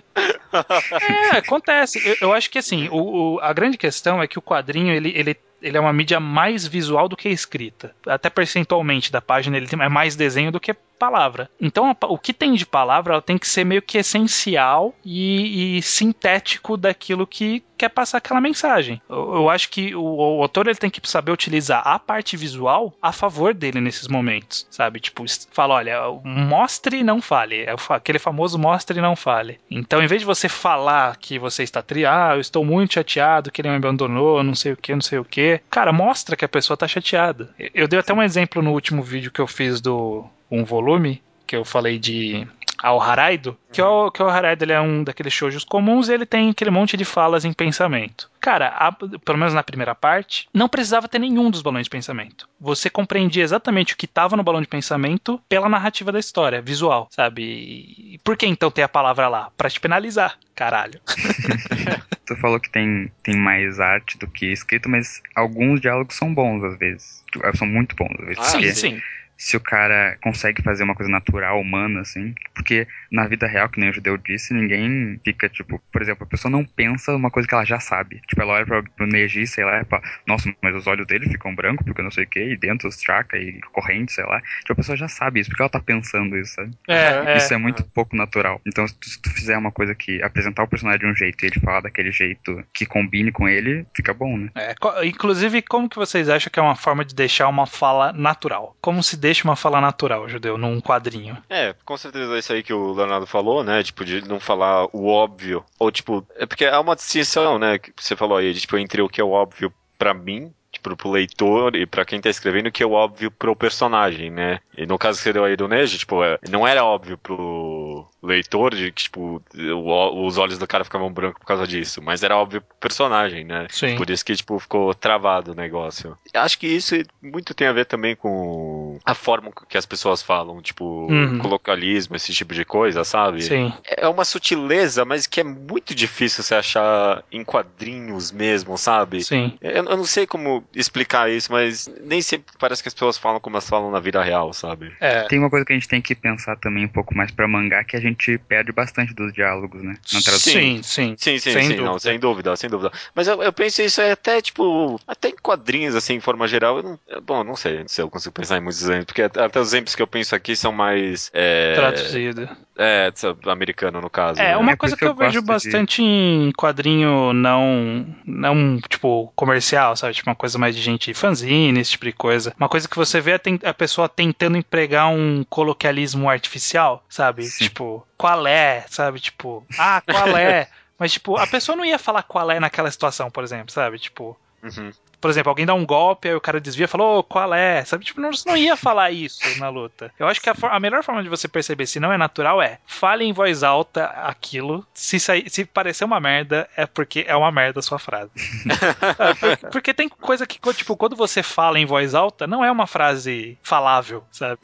É, acontece. Eu, eu acho que assim, o, o- a grande questão é que o quadrinho ele, ele, ele é uma mídia mais visual do que escrita. Até percentualmente da página ele é mais desenho do que palavra. Então o que tem de palavra ela tem que ser meio que essencial e, e sintético daquilo que quer passar aquela mensagem. Eu, eu acho que o, o autor ele tem que saber utilizar a parte visual a favor dele nesses momentos, sabe? Tipo, fala, olha, mostre e não fale. É aquele famoso mostre e não fale. Então, em vez de você falar que você está tri, ah, eu estou muito chateado que ele me abandonou, não sei o que, não sei o que, cara, mostra que a pessoa está chateada. Eu dei até um exemplo no último vídeo que eu fiz do um volume, que eu falei de ao Haraido, que, o, que o Haraido ele é um daqueles shoujos comuns e ele tem aquele monte de falas em pensamento. Cara, a, pelo menos na primeira parte, não precisava ter nenhum dos balões de pensamento. Você compreendia exatamente o que estava no balão de pensamento pela narrativa da história, visual, sabe? E por que então ter a palavra lá? Pra te penalizar, caralho. [laughs] tu falou que tem, tem mais arte do que escrito, mas alguns diálogos são bons às vezes. São muito bons às vezes. Ah, sim, sim se o cara consegue fazer uma coisa natural, humana, assim. Porque na vida real, que nem o judeu disse, ninguém fica, tipo, por exemplo, a pessoa não pensa uma coisa que ela já sabe. Tipo, ela olha pra, pro Neji, sei lá, e fala, nossa, mas os olhos dele ficam brancos porque não sei o que, e dentro os chakra e corrente, sei lá. Tipo, a pessoa já sabe isso, porque ela tá pensando isso, sabe? É, isso é, é muito é. pouco natural. Então, se tu, se tu, fizer uma coisa que apresentar o personagem de um jeito e ele falar daquele jeito que combine com ele, fica bom, né? É, inclusive, como que vocês acham que é uma forma de deixar uma fala natural? Como se deixa uma fala natural? judeu num quadrinho. É, com certeza é isso aí que o Leonardo falou, né? Tipo, de não falar o óbvio. Ou, tipo, é porque há uma distinção, né? Que você falou aí, tipo, entre o que é o óbvio para mim pro, pro leitor e para quem tá escrevendo que é óbvio pro personagem, né? E no caso que você deu aí do Neji, tipo, é, não era óbvio pro leitor de que, tipo, o, os olhos do cara ficavam brancos por causa disso, mas era óbvio pro personagem, né? Sim. Por isso que, tipo, ficou travado o negócio. Acho que isso muito tem a ver também com a forma que as pessoas falam, tipo, uhum. colocalismo, esse tipo de coisa, sabe? Sim. É uma sutileza, mas que é muito difícil você achar em quadrinhos mesmo, sabe? Sim. Eu, eu não sei como explicar isso, mas nem sempre parece que as pessoas falam como elas falam na vida real, sabe? É. Tem uma coisa que a gente tem que pensar também um pouco mais para mangá, que a gente perde bastante dos diálogos, né? Na tradução. Sim, sim. Sim, sim, sem, sim, não, sem dúvida, sem dúvida. Mas eu, eu penso isso é até, tipo, até em quadrinhos, assim, em forma geral, eu não, bom, não sei se eu consigo pensar em muitos exemplos, porque até os exemplos que eu penso aqui são mais... É, Traduzido. É, americano, no caso. É, né? uma é coisa que eu, eu vejo bastante de... em quadrinho não, não, tipo, comercial, sabe? Tipo, uma coisa mais de gente fanzine, esse tipo de coisa. Uma coisa que você vê é a pessoa tentando empregar um coloquialismo artificial, sabe? Sim. Tipo, qual é, sabe? Tipo, ah, qual é? [laughs] Mas, tipo, a pessoa não ia falar qual é naquela situação, por exemplo, sabe? Tipo, Uhum por exemplo, alguém dá um golpe, aí o cara desvia e fala, ô, qual é? Sabe? Tipo, não, você não ia falar isso na luta. Eu acho que a, a, melhor forma de você perceber se não é natural é fale em voz alta aquilo. Se, sair, se parecer uma merda, é porque é uma merda a sua frase. [laughs] porque, porque, tem coisa que, tipo, quando você fala em voz alta, não é uma frase falável, sabe?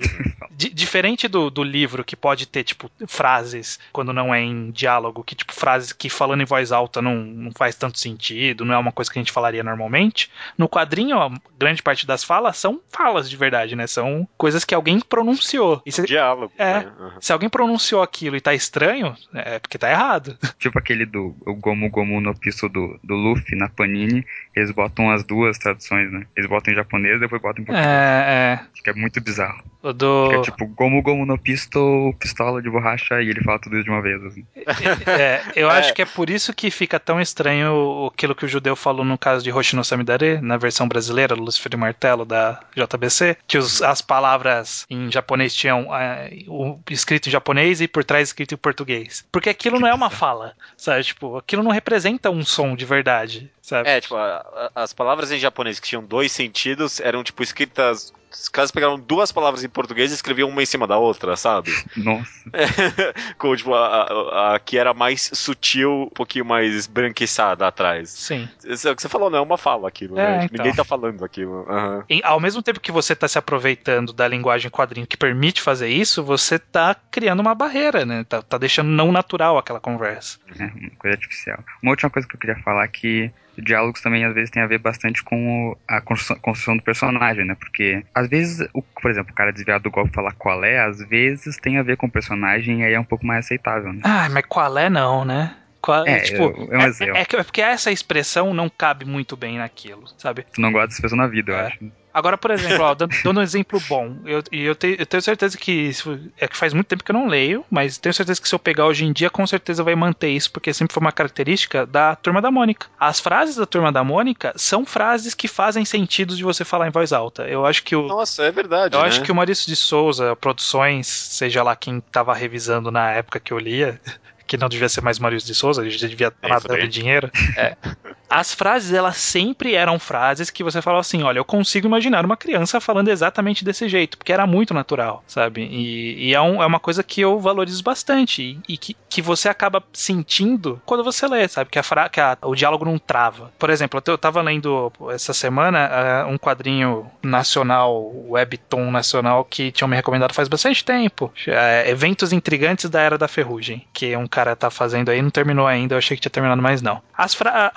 D diferente do, do livro que pode ter, tipo, frases quando não é em diálogo, que, tipo, frases que falando em voz alta não, não faz tanto sentido, não é uma coisa que a gente falaria normalmente. No quadrinho, a grande parte das falas são falas de verdade, né? São coisas que alguém pronunciou. E se, Diálogo. É. Né? Uhum. Se alguém pronunciou aquilo e tá estranho, é porque tá errado. [laughs] Tipo aquele do o Gomu Gomu no piso do, do Luffy na Panini, eles botam as duas traduções, né? Eles botam em japonês e depois botam em português. É, é. Acho que é muito bizarro. O do... é tipo Gomu Gomu no pisto, pistola de borracha, e ele fala tudo isso de uma vez. Assim. [laughs] É, eu é. acho que é por isso que fica tão estranho aquilo que o judeu falou no caso de Hoshino Samidare, na versão brasileira, do Lucifer e Martelo, da JBC, que os, as palavras em japonês tinham é, o escrito em japonês e por trás escrito em português. Porque aquilo não é uma fala, sabe? Tipo, aquilo não representa um som de verdade, sabe? É, tipo, a, a, as palavras em japonês que tinham dois sentidos eram, tipo, escritas os caras pegaram duas palavras em português e escreviam uma em cima da outra, sabe? [laughs] Nossa. [laughs] Com, tipo, a, a, a, que era mais sutil, um pouquinho mais branquiçada atrás. Sim. Isso é o que você falou, não é uma fala aquilo, é, né? Então. Ninguém tá falando aquilo. Uhum. E, ao mesmo tempo que você tá se aproveitando da linguagem quadrinho que permite fazer isso, você tá criando uma barreira, né? Tá, tá deixando não natural aquela conversa. É, uma coisa artificial. Uma última coisa que eu queria falar é que diálogos também às vezes tem a ver bastante com a construção, do personagem, né? Porque às vezes, o, por exemplo, o cara desviado do golpe falar qual é, às vezes tem a ver com o personagem e aí é um pouco mais aceitável, né? Ah, mas qual é não, né? Qual, é, tipo, é, um é, é, é, porque essa expressão não cabe muito bem naquilo, sabe? Tu não gosta dessa pessoa na vida, eu É. acho. Agora, por exemplo, ó, dando, [laughs] dando um exemplo bom, eu, e eu, te- eu tenho certeza que. se- É que faz muito tempo que eu não leio, mas tenho certeza que se eu pegar hoje em dia, com certeza vai manter isso, porque sempre foi uma característica da turma da Mônica. As frases da turma da Mônica são frases que fazem sentido de você falar em voz alta. Eu acho que o. Nossa, é verdade. Eu né? acho que o Maurício de Souza, Produções, seja lá quem tava revisando na época que eu lia, [laughs] que não devia ser mais Maurício de Souza, ele já devia estar É, isso nadando dinheiro. [laughs] as frases, elas sempre eram frases que você falava assim: olha, eu consigo imaginar uma criança falando exatamente desse jeito, porque era muito natural, sabe? E, e é, um, é, uma coisa que eu valorizo bastante e, e que, que você acaba sentindo quando você lê, sabe? Que, a, fra que a, o diálogo não trava. Por exemplo, eu tava lendo essa semana uh, um quadrinho nacional, webtoon nacional, que tinham me recomendado faz bastante tempo. É, Eventos Intrigantes da Era da Ferrugem, que um cara tá fazendo aí, não terminou ainda, eu achei que tinha terminado, mas não. As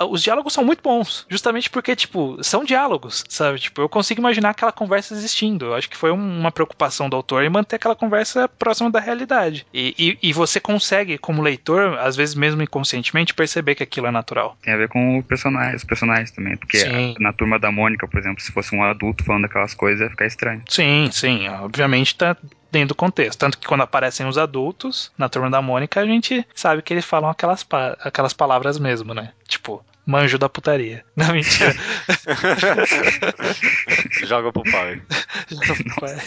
os diálogos são muito bons, justamente porque, tipo, são diálogos, sabe? Tipo, eu consigo imaginar aquela conversa existindo. Eu acho que foi uma preocupação do autor em manter aquela conversa próxima da realidade. E, e, e você consegue, como leitor, às vezes mesmo inconscientemente, perceber que aquilo é natural. Tem a ver com o personagem, os personagens também, porque sim. na turma da Mônica, por exemplo, se fosse um adulto falando aquelas coisas, ia ficar estranho. Sim, sim. Obviamente tá dentro do contexto. Tanto que quando aparecem os adultos na turma da Mônica, a gente sabe que eles falam aquelas, pa aquelas palavras mesmo, né? Tipo, manjo da putaria. [laughs] Não, mentira. [laughs] Joga pro pai. Joga pro pai.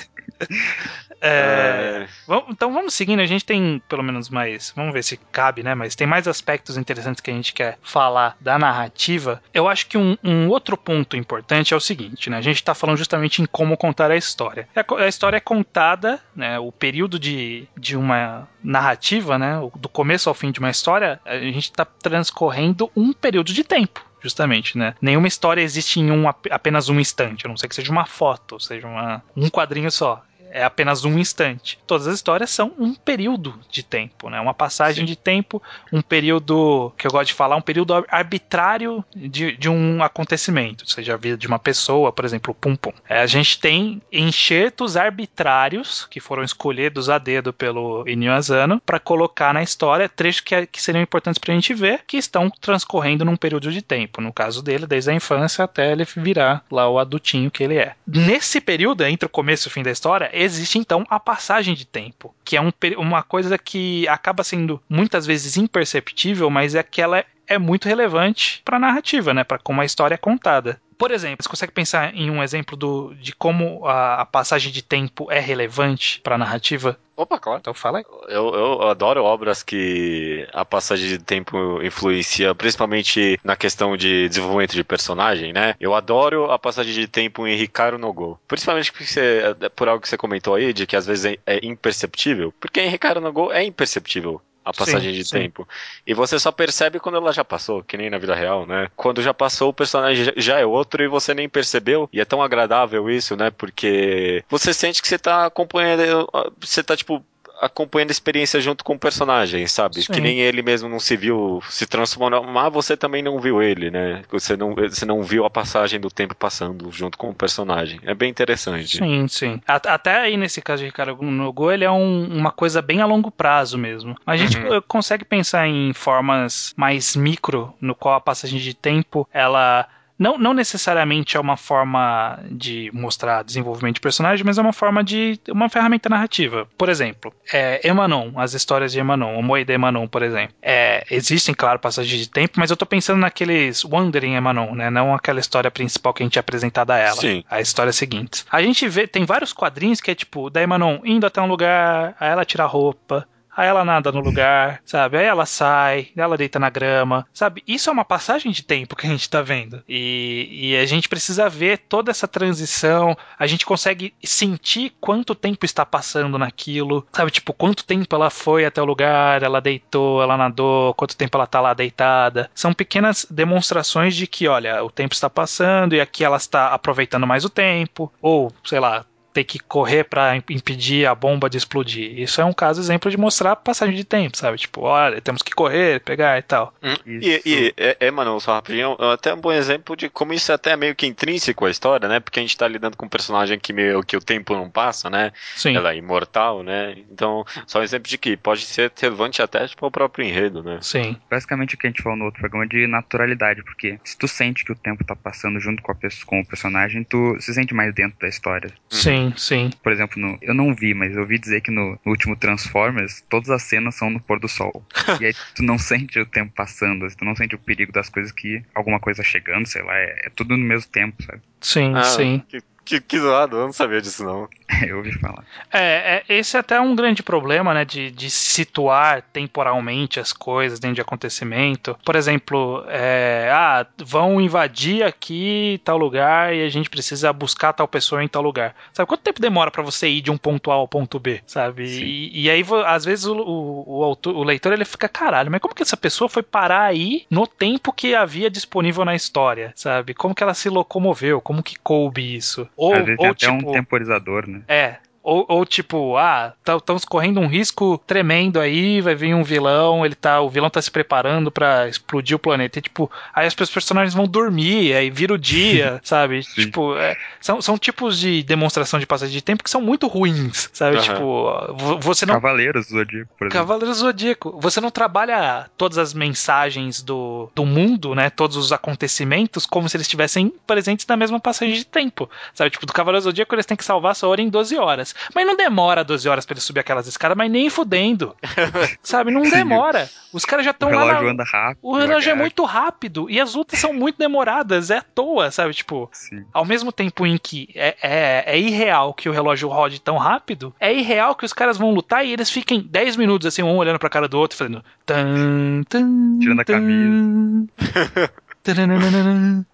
É, é... então vamos seguindo, a gente tem pelo menos mais. Vamos ver se cabe, né? Mas tem mais aspectos interessantes que a gente quer falar da narrativa. Eu acho que um, um outro ponto importante é o seguinte, né? A gente está falando justamente em como contar a história. A, a história é contada, né? O período de, de uma narrativa, né? Do começo ao fim de uma história, a gente está transcorrendo um período de tempo justamente, né? Nenhuma história existe em um, apenas um instante, a não ser que seja uma foto, seja uma, um quadrinho só é apenas um instante. Todas as histórias são um período de tempo, né? Uma passagem Sim. de tempo, um período que eu gosto de falar, um período arbitrário de, de um acontecimento, seja a vida de uma pessoa, por exemplo, o Pum Pum. É, a gente tem enxertos arbitrários que foram escolhidos a dedo pelo Inyo Asano para colocar na história trechos que, que seriam importantes para a gente ver, que estão transcorrendo num período de tempo. No caso dele, desde a infância até ele virar lá o adultinho que ele é. Nesse período, entre o começo e o fim da história, existe então a passagem de tempo, que é um, uma coisa que acaba sendo muitas vezes imperceptível, mas é que ela é muito relevante para a narrativa, né, para como a história é contada. Por exemplo, você consegue pensar em um exemplo do, de como a, a passagem de tempo é relevante para a narrativa? Opa, claro. Então fala aí. Eu, eu adoro obras que a passagem de tempo influencia, principalmente na questão de desenvolvimento de personagem, né? Eu adoro a passagem de tempo em Ricardo no Go. Principalmente porque você, por algo que você comentou aí, de que às vezes é, é imperceptível. Porque em Ricardo no Go é imperceptível a passagem sim, de sim. tempo. E você só percebe quando ela já passou, que nem na vida real, né? Quando já passou, o personagem já é outro e você nem percebeu. E é tão agradável isso, né? Porque você sente que você tá acompanhando. Você tá, tipo, acompanhando a experiência junto com o personagem, sabe? Sim. Que nem ele mesmo não se viu se transformando, mas você também não viu ele, né? Você não, você não viu a passagem do tempo passando junto com o personagem. É bem interessante. Sim, sim. Até aí nesse caso de Ricardo no Go, ele é um, uma coisa bem a longo prazo mesmo. A gente uhum. consegue pensar em formas mais micro no qual a passagem de tempo ela não, não necessariamente é uma forma de mostrar desenvolvimento de personagem, mas é uma forma de. uma ferramenta narrativa. Por exemplo, é, Emanon, as histórias de Emanon, o Moeda Emanon, por exemplo. É, existem, claro, passagens de tempo, mas eu tô pensando naqueles Wandering Emanon, né? Não aquela história principal que a gente é apresentada a ela. Sim. A história seguinte. A gente vê, tem vários quadrinhos que é tipo, da Emanon indo até um lugar, aí ela tira a roupa, Aí ela nada no lugar, sabe? Aí ela sai, ela deita na grama, sabe? Isso é uma passagem de tempo que a gente tá vendo. E, e a gente precisa ver toda essa transição. A gente consegue sentir quanto tempo está passando naquilo, sabe? Tipo, quanto tempo ela foi até o lugar, ela deitou, ela nadou, quanto tempo ela tá lá deitada. São pequenas demonstrações de que, olha, o tempo está passando e aqui ela está aproveitando mais o tempo, ou, sei lá, ter que correr para impedir a bomba de explodir. Isso é um caso exemplo de mostrar passagem de tempo, sabe? Tipo, olha, temos que correr, pegar e tal. Hum. E, e é, é, mano, só rapidinho, até um bom exemplo de como isso é até meio que intrínseco à história, né? Porque a gente tá lidando com um personagem que meio que o tempo não passa, né? Sim. Ela é imortal, né? Então, só um exemplo de que pode ser relevante até tipo, ao próprio enredo, né? Sim. Basicamente o que a gente falou no outro programa é de naturalidade, porque se tu sente que o tempo tá passando junto com, a com o personagem, tu se sente mais dentro da história. Sim sim. Por exemplo, no, eu não vi, mas eu ouvi dizer que no, no, último Transformers, todas as cenas são no pôr do sol. [laughs] e aí tu não sente o tempo passando, tu não sente o perigo das coisas que alguma coisa chegando, sei lá, é, é tudo no mesmo tempo, sabe? Sim, ah, sim. Que que, que zoado, eu não sabia disso não. [laughs] eu ouvi falar. É, é, esse é até um grande problema, né, de, de situar temporalmente as coisas dentro de acontecimento. Por exemplo, é, ah, vão invadir aqui tal lugar e a gente precisa buscar tal pessoa em tal lugar. Sabe quanto tempo demora para você ir de um ponto A ao ponto B, sabe? E, e, aí, às vezes, o, o, o, autor, o leitor ele fica, caralho, mas como que essa pessoa foi parar aí no tempo que havia disponível na história, sabe? Como que ela se locomoveu? Como que coube isso? Ou, Às vezes ou tem tipo, até um temporizador, né? É, ou, ou, tipo, ah, estamos tá, correndo um risco tremendo aí, vai vir um vilão, ele tá, o vilão tá se preparando para explodir o planeta. E, tipo, aí as personagens vão dormir, aí vira o dia, [laughs] sabe? Sim. Tipo, é, são, são tipos de demonstração de passagem de tempo que são muito ruins, sabe? Uhum. Tipo, você não. Cavaleiros do Zodíaco, por exemplo. Cavaleiros do Zodíaco. Você não trabalha todas as mensagens do, do mundo, né? Todos os acontecimentos, como se eles estivessem presentes na mesma passagem de tempo. Sabe? Tipo, do Cavaleiro do Zodíaco eles têm que salvar a Sora em 12 horas. Mas não demora 12 horas para ele subir aquelas escadas, mas nem fudendo. [laughs] Sabe? Não demora. Os caras já estão lá. O relógio na... anda rápido. O relógio é muito rápido. E as lutas são muito demoradas. É à toa, sabe? Tipo, Sim. ao mesmo tempo em que é, é, é, irreal que o relógio rode tão rápido, é irreal que os caras vão lutar e eles fiquem 10 minutos assim, um olhando pra cara do outro, fazendo. Tan, tan, Tirando a camisa. [laughs]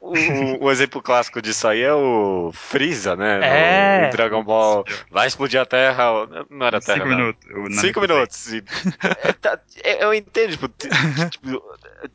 o, o, exemplo clássico disso aí é o Freeza, né? É. No, Dragon Ball. Vai explodir a Terra. Não era a Terra. Cinco não. minutos. Cinco minutos. É, tá, é, eu entendo, tipo, tipo,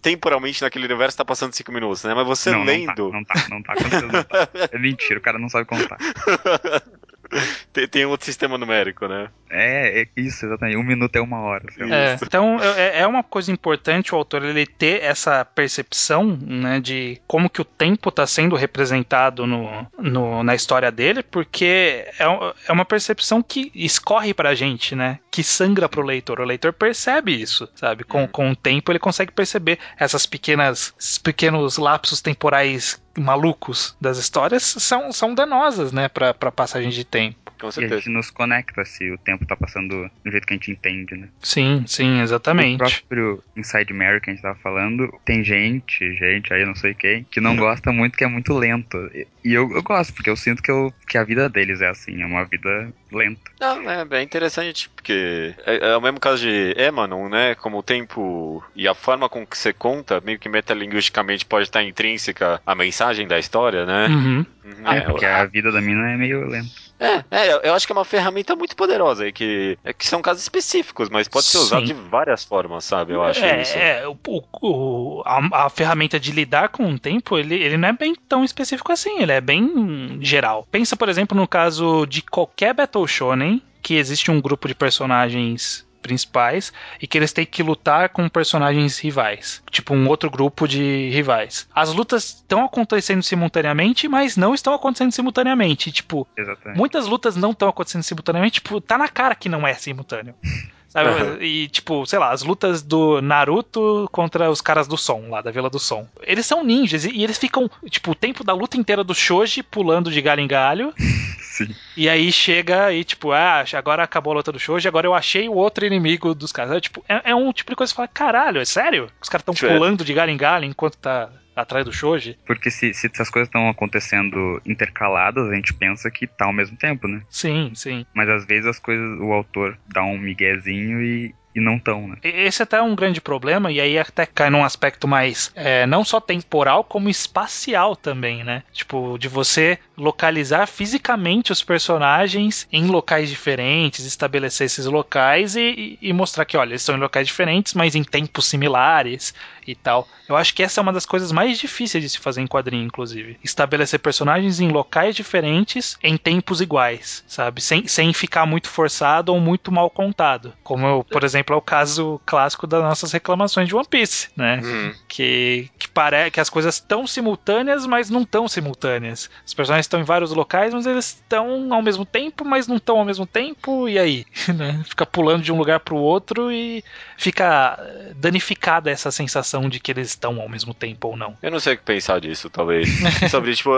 temporalmente naquele universo tá passando cinco minutos, né? Mas você não, lendo. Não tá, não tá, não tá, não tá. É mentira, o cara não sabe contar. [laughs] [laughs] tem, tem outro sistema numérico, né? É, é isso, exatamente. Um minuto é uma hora. É, então é, é uma coisa importante o autor ele ter essa percepção, né, de como que o tempo está sendo representado no, no, na história dele, porque é, é uma percepção que escorre pra gente, né, que sangra pro leitor. O leitor percebe isso, sabe? Com, hum. com o tempo ele consegue perceber essas pequenas, esses pequenos lapsos temporais malucos das histórias são, são danosas, né, pra, pra passagem de tempo. Com certeza. E a gente nos conecta se o tempo tá passando do jeito que a gente entende, né? Sim, sim, exatamente. O próprio Inside Mary que a gente tava falando, tem gente, gente aí, não sei quem, que não gosta muito, que é muito lento. E eu, eu gosto, porque eu sinto que, eu, que a vida deles é assim, é uma vida lenta. Não, é bem interessante, porque é, é o mesmo caso de Emanon, né? Como o tempo e a forma com que você conta, meio que metalinguisticamente pode estar intrínseca a mensagem da história, né? Uhum. Ah, é, porque a vida da mina é meio lenta. É, é, eu acho que é uma ferramenta muito poderosa aí, que, é, que são casos específicos, mas pode ser usado de várias formas, sabe? Eu acho é, isso. É, o, o a, a, ferramenta de lidar com o tempo, ele, ele não é bem tão específico assim, ele é bem geral. Pensa, por exemplo, no caso de qualquer Battle Shonen, que existe um grupo de personagens principais e que eles têm que lutar com personagens rivais, tipo um outro grupo de rivais. As lutas estão acontecendo simultaneamente, mas não estão acontecendo simultaneamente. Tipo, Exatamente. muitas lutas não estão acontecendo simultaneamente, tipo, tá na cara que não é simultâneo. [laughs] Sabe? Uhum. E, tipo, sei lá, as lutas do Naruto contra os caras do som, lá da Vila do Som. Eles são ninjas e, e eles ficam, tipo, o tempo da luta inteira do Shoji pulando de galho em galho. [laughs] Sim. E aí chega e, tipo, ah, agora acabou a luta do Shoji, agora eu achei o outro inimigo dos caras. É, tipo, é, é um tipo de coisa que você fala, caralho, é sério? Os caras estão pulando de galho em galho enquanto tá atrás do Shoji. Porque se, se essas coisas estão acontecendo intercaladas, a gente pensa que tá ao mesmo tempo, né? Sim, sim. Mas às vezes as coisas, o autor dá um miguezinho e, e não estão, né? Esse até é um grande problema, e aí até cai num aspecto mais é, não só temporal, como espacial também, né? Tipo, de você localizar fisicamente os personagens em locais diferentes, estabelecer esses locais e, e, mostrar que, olha, eles estão em locais diferentes, mas em tempos similares e tal. Eu acho que essa é uma das coisas mais difíceis de se fazer em quadrinho, inclusive. Estabelecer personagens em locais diferentes em tempos iguais, sabe? Sem, sem ficar muito forçado ou muito mal contado. Como, por exemplo, é o caso clássico das nossas reclamações de One Piece, né? Uhum. Que, que parece que as coisas estão simultâneas, mas não estão simultâneas. Os personagens estão em vários locais, mas eles estão ao mesmo tempo, mas não estão ao mesmo tempo, e aí? [laughs] Né? Fica pulando de um lugar para o outro e fica danificada essa sensação de que eles estão ao mesmo tempo ou não. Eu não sei o que pensar disso, talvez. [laughs] Sobre, tipo,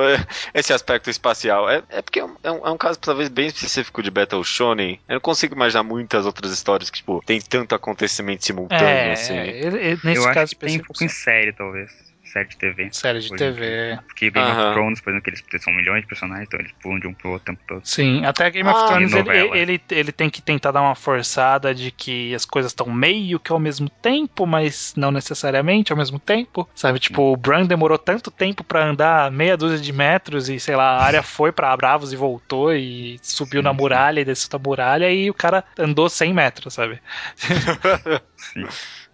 esse aspecto espacial. É, é porque é um, é um, caso, talvez, bem específico de Battle Shonen. Eu não consigo imaginar muitas outras histórias que, tipo, tem tanto acontecimento simultâneo, é, assim. É, nesse eu caso acho que tem um pouco em série, talvez série de TV. Série de TV. Porque Game Aham. of Thrones, por exemplo, que eles são milhões de personagens, então eles pulam de um pro outro o tempo todo. Sim, até Game of Ah, Thrones e ele, ele, ele tem que tentar dar uma forçada de que as coisas estão meio que ao mesmo tempo, mas não necessariamente ao mesmo tempo. Sabe, tipo, o Bran demorou tanto tempo pra andar meia dúzia de metros e, sei lá, a área [laughs] foi pra Bravos e voltou e subiu Sim, na sim. muralha e desceu da muralha e o cara andou 100 metros, sabe? [laughs] Sim.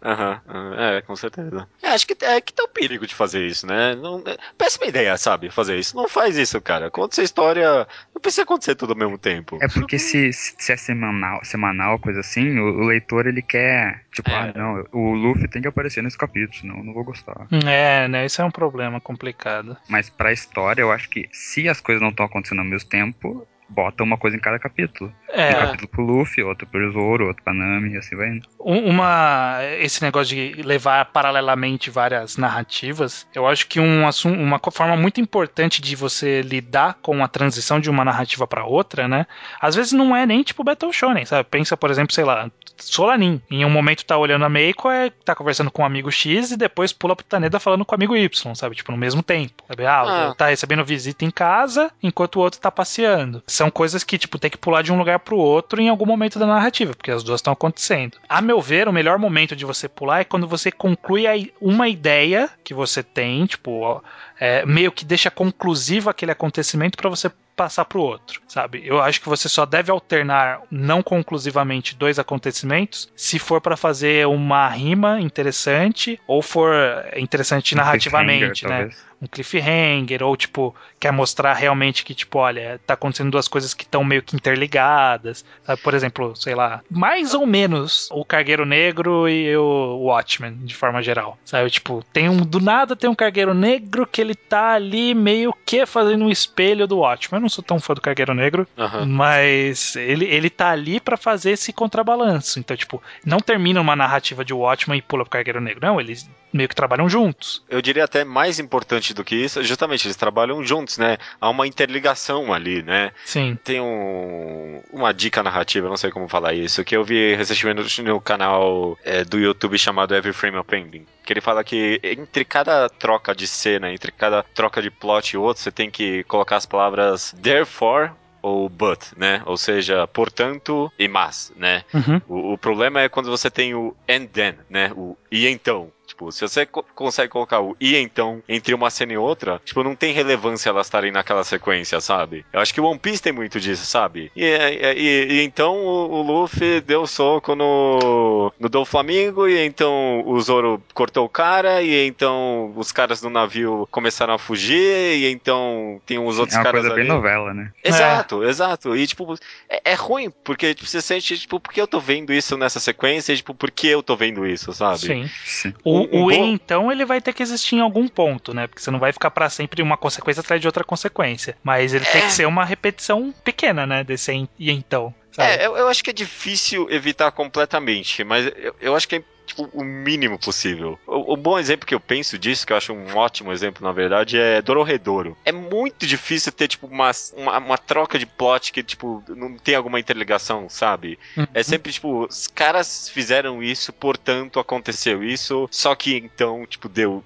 Aham, aham, é, com certeza. É, acho que é que tá o perigo de fazer isso, né? Não, é, péssima ideia, sabe? Fazer isso. Não faz isso, cara. Conta essa história. Não precisa acontecer tudo ao mesmo tempo. É porque se, se é semanal, semanal, coisa assim, o, o leitor ele quer, tipo, É. ah, não, o Luffy tem que aparecer nesse capítulo, senão eu não vou gostar. É, né? Isso é um problema complicado. Mas pra história, eu acho que se as coisas não estão acontecendo ao mesmo tempo, bota uma coisa em cada capítulo. É, Um capítulo pro Luffy, outro pro Zoro, outro pra Nami, e assim vai indo. Um- Uma, esse negócio de levar paralelamente várias narrativas, eu acho que um assunto, uma forma muito importante de você lidar com a transição de uma narrativa pra outra, né? Às vezes não é nem tipo Battle Shonen, sabe? Pensa, por exemplo, sei lá, Solanin. Em um momento tá olhando a Meiko, é, tá conversando com o amigo X e depois pula pro Taneda falando com o amigo Y, sabe? Tipo, no mesmo tempo. Sabe? Ah, Ah. tá recebendo visita em casa enquanto o outro tá passeando. São coisas que, tipo, tem que pular de um lugar pro outro em algum momento da narrativa, porque as duas estão acontecendo. A meu ver, o melhor momento de você pular é quando você conclui uma ideia que você tem, tipo, ó, é, meio que deixa conclusivo aquele acontecimento pra você passar pro outro, sabe? Eu acho que você só deve alternar não conclusivamente dois acontecimentos se for pra fazer uma rima interessante ou for interessante narrativamente, Um né? talvez. um cliffhanger, ou tipo, quer mostrar realmente que, tipo, olha, tá acontecendo duas coisas que estão meio que interligadas. Sabe? Por exemplo, sei lá, mais ou menos o Cargueiro Negro e o Watchmen, de forma geral. Sabe? Tipo, tem um. Do nada tem um Cargueiro Negro que ele tá ali meio que fazendo um espelho do Watchmen. Eu não sou tão fã do Cargueiro Negro, mas ele, ele tá ali pra fazer esse contrabalanço. Então, tipo, não termina uma narrativa de Watchmen e pula pro Cargueiro Negro. Não, eles meio que trabalham juntos. Eu diria até mais importante do que isso, justamente, eles trabalham juntos, né? Há uma interligação ali, né? Sim. Tem um, uma dica narrativa, não sei como falar isso, que eu vi recentemente no canal é, do YouTube chamado Every Frame of Ending. Que ele fala que entre cada troca de cena, entre cada troca de plot e outro, você tem que colocar as palavras therefore ou but, né? Ou seja, portanto e mas, né? Uhum. O, o problema é quando você tem o and then, né? O e então. Tipo, se você co- consegue colocar o e então entre uma cena e outra, tipo, não tem relevância elas estarem naquela sequência, sabe? Eu acho que o One Piece tem muito disso, sabe? E, e- e- e então o, o Luffy deu soco no, no do Flamingo, e então o Zoro cortou o cara, e então os caras do navio começaram a fugir, e então tem uns outros é uma caras coisa ali. bem novela, né? Exato, exato. E, tipo, é, é ruim, porque tipo, você sente, tipo, por que eu tô vendo isso nessa sequência? E, tipo, por que eu tô vendo isso, sabe? Sim. Sim. O, Um o E, então, ele vai ter que existir em algum ponto, né? Porque você não vai ficar pra sempre uma consequência atrás de outra consequência. Mas ele tem É. que ser uma repetição pequena, né? Desse e então. Sabe? É, eu, eu acho que é difícil evitar completamente, mas eu, eu acho que é tipo, o mínimo possível. O, o bom exemplo que eu penso disso, que eu acho um ótimo exemplo, na verdade, é Dororedoro. É muito difícil ter, tipo, uma, uma, uma troca de plot que, tipo, não tem alguma interligação, sabe? Uhum. É sempre, tipo, os caras fizeram isso, portanto aconteceu isso, só que então, tipo, deu.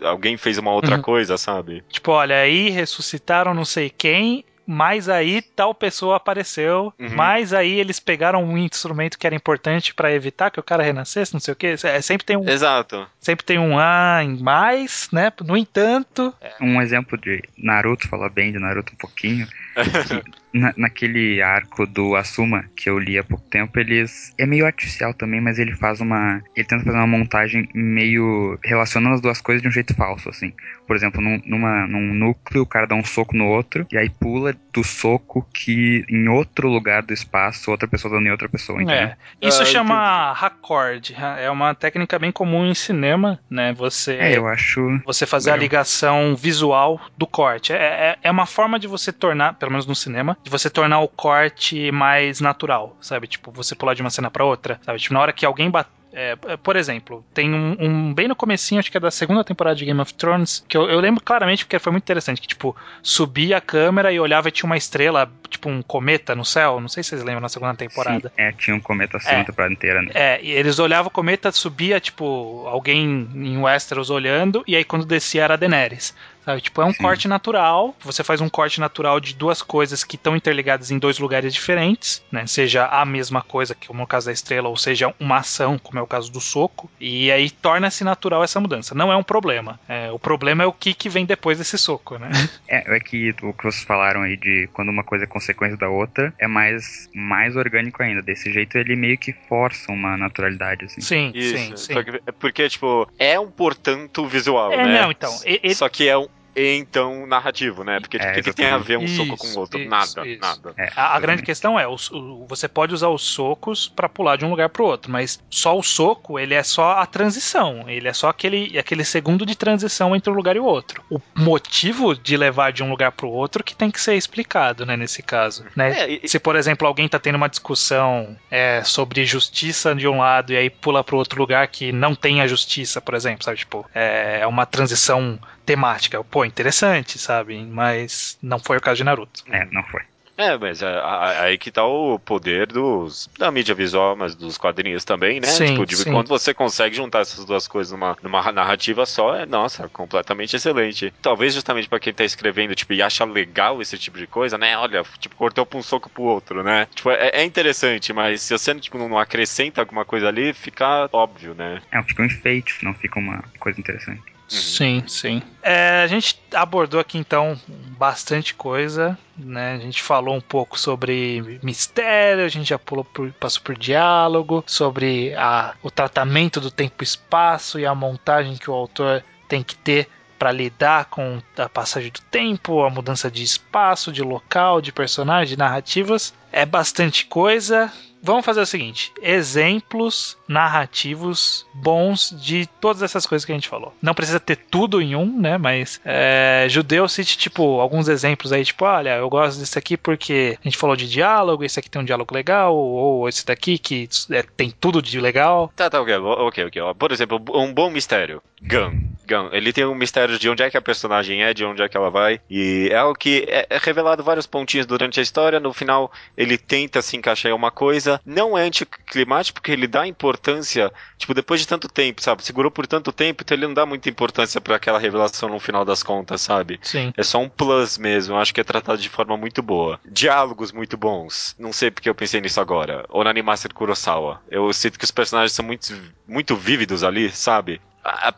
Alguém fez uma outra Uhum. coisa, sabe? Tipo, olha, aí ressuscitaram não sei quem, mas aí tal pessoa apareceu, Uhum. mas aí eles pegaram um instrumento que era importante pra evitar que o cara renascesse, não sei o que. É, sempre tem um, Exato. sempre tem um ah em mais, né? No entanto, Um exemplo de Naruto, falar bem de Naruto um pouquinho. [laughs] que na- naquele arco do Asuma que eu li há pouco tempo, eles. É meio artificial também, mas ele faz uma. Ele tenta fazer uma montagem meio. relacionando as duas coisas de um jeito falso, assim. Por exemplo, num, numa, num núcleo, o cara dá um soco no outro, e aí pula do soco que em outro lugar do espaço, outra pessoa dando em outra pessoa, entendeu? é. Isso Ah, chama raccord. É uma técnica bem comum em cinema, né? Você É, eu acho. você fazer a Legal. ligação visual do corte. É, é, é uma forma de você tornar, pelo menos no cinema, de você tornar o corte mais natural, sabe? Tipo, você pular de uma cena pra outra, sabe? Tipo, na hora que alguém bat- É, é, por exemplo, tem um, um, bem no comecinho, acho que é da segunda temporada de Game of Thrones, que eu, eu lembro claramente porque foi muito interessante, que tipo, subia a câmera e olhava e tinha uma estrela, tipo um cometa no céu, não sei se vocês lembram na segunda temporada. Sim, é, tinha um cometa assim é, a temporada inteira, né? É, e eles olhavam o cometa, subia, tipo, alguém em Westeros olhando, e aí quando descia era a Daenerys. Sabe? Tipo, é um Sim. corte natural. Você faz um corte natural de duas coisas que estão interligadas em dois lugares diferentes, né? Seja a mesma coisa, que como é o caso da estrela, ou seja uma ação, como é o caso do soco. E aí torna-se natural essa mudança. Não é um problema. É, o problema é o que, que vem depois desse soco, né? [laughs] É, é que o que vocês falaram aí de quando uma coisa é consequência da outra é mais, mais orgânico ainda. Desse jeito ele meio que força uma naturalidade, assim. Sim, Isso. sim, sim. Porque, tipo, é um portanto visual, é, né? Não, então. Ele... Só que é um, então narrativo, né? Porque tipo, é, o que, tem a ver um isso, soco com o outro? Isso, nada, isso. nada. É, a, a grande questão é, o, o, você pode usar os socos para pular de um lugar pro outro, mas só o soco, ele é só a transição, ele é só aquele, aquele segundo de transição entre um lugar e o outro. O motivo de levar de um lugar pro outro que tem que ser explicado, né, nesse caso. Né? É, e... Se, por exemplo, alguém tá tendo uma discussão é, sobre justiça de um lado e aí pula pro outro lugar que não tem a justiça, por exemplo, sabe? Tipo, é, é uma transição temática. Pô, interessante, sabe? Mas não foi o caso de Naruto. É, não foi. É, mas é, aí que tá o poder dos, da mídia visual, mas dos quadrinhos também, né? Sim, tipo, de sim. quando você consegue juntar essas duas coisas numa, numa narrativa só, é, nossa, completamente excelente. Talvez justamente para quem tá escrevendo, tipo, e acha legal esse tipo de coisa, né? Olha, tipo, cortou pra um soco pro outro, né? Tipo, é, é interessante, mas se você, tipo, não acrescenta alguma coisa ali, fica óbvio, né? É, fica um enfeite, não fica uma coisa interessante. Uhum. Sim, sim. É, a gente abordou aqui então bastante coisa, né? A gente falou um pouco sobre mistério, a gente já pulou por, passou por diálogo, sobre a, o tratamento do tempo e espaço e a montagem que o autor tem que ter para lidar com a passagem do tempo, a mudança de espaço, de local, de personagem, de narrativas. É bastante coisa vamos fazer o seguinte: exemplos narrativos bons de todas essas coisas que a gente falou. Não precisa ter tudo em um, né? Mas é, Judeu cite, tipo, alguns exemplos aí, tipo, olha, eu gosto desse aqui porque a gente falou de diálogo, esse aqui tem um diálogo legal, ou esse daqui que é, tem tudo de legal. Tá, tá, ok, ok, ok. Por exemplo, um bom mistério. Gun. Gun. Ele tem um mistério de onde é que a personagem é, de onde é que ela vai. E é algo que é, é revelado vários pontinhos durante a história. No final, ele tenta se encaixar em uma coisa não é anticlimático porque ele dá importância, tipo, depois de tanto tempo, sabe? Segurou por tanto tempo, então ele não dá muita importância para aquela revelação no final das contas, sabe? Sim. É só um plus mesmo, eu acho que é tratado de forma muito boa. Diálogos muito bons, não sei porque eu pensei nisso agora. Onanimaster Kurosawa. Eu sinto que os personagens são muito, muito vívidos ali, sabe?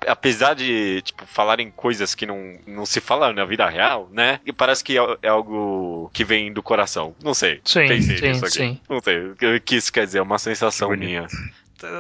Apesar de, tipo, falarem coisas que não, não se falam na vida real, né? E parece que é, é algo que vem do coração. Não sei. Sim, Pensei sim, nisso aqui. sim. Não sei o que isso quer dizer, é uma sensação minha.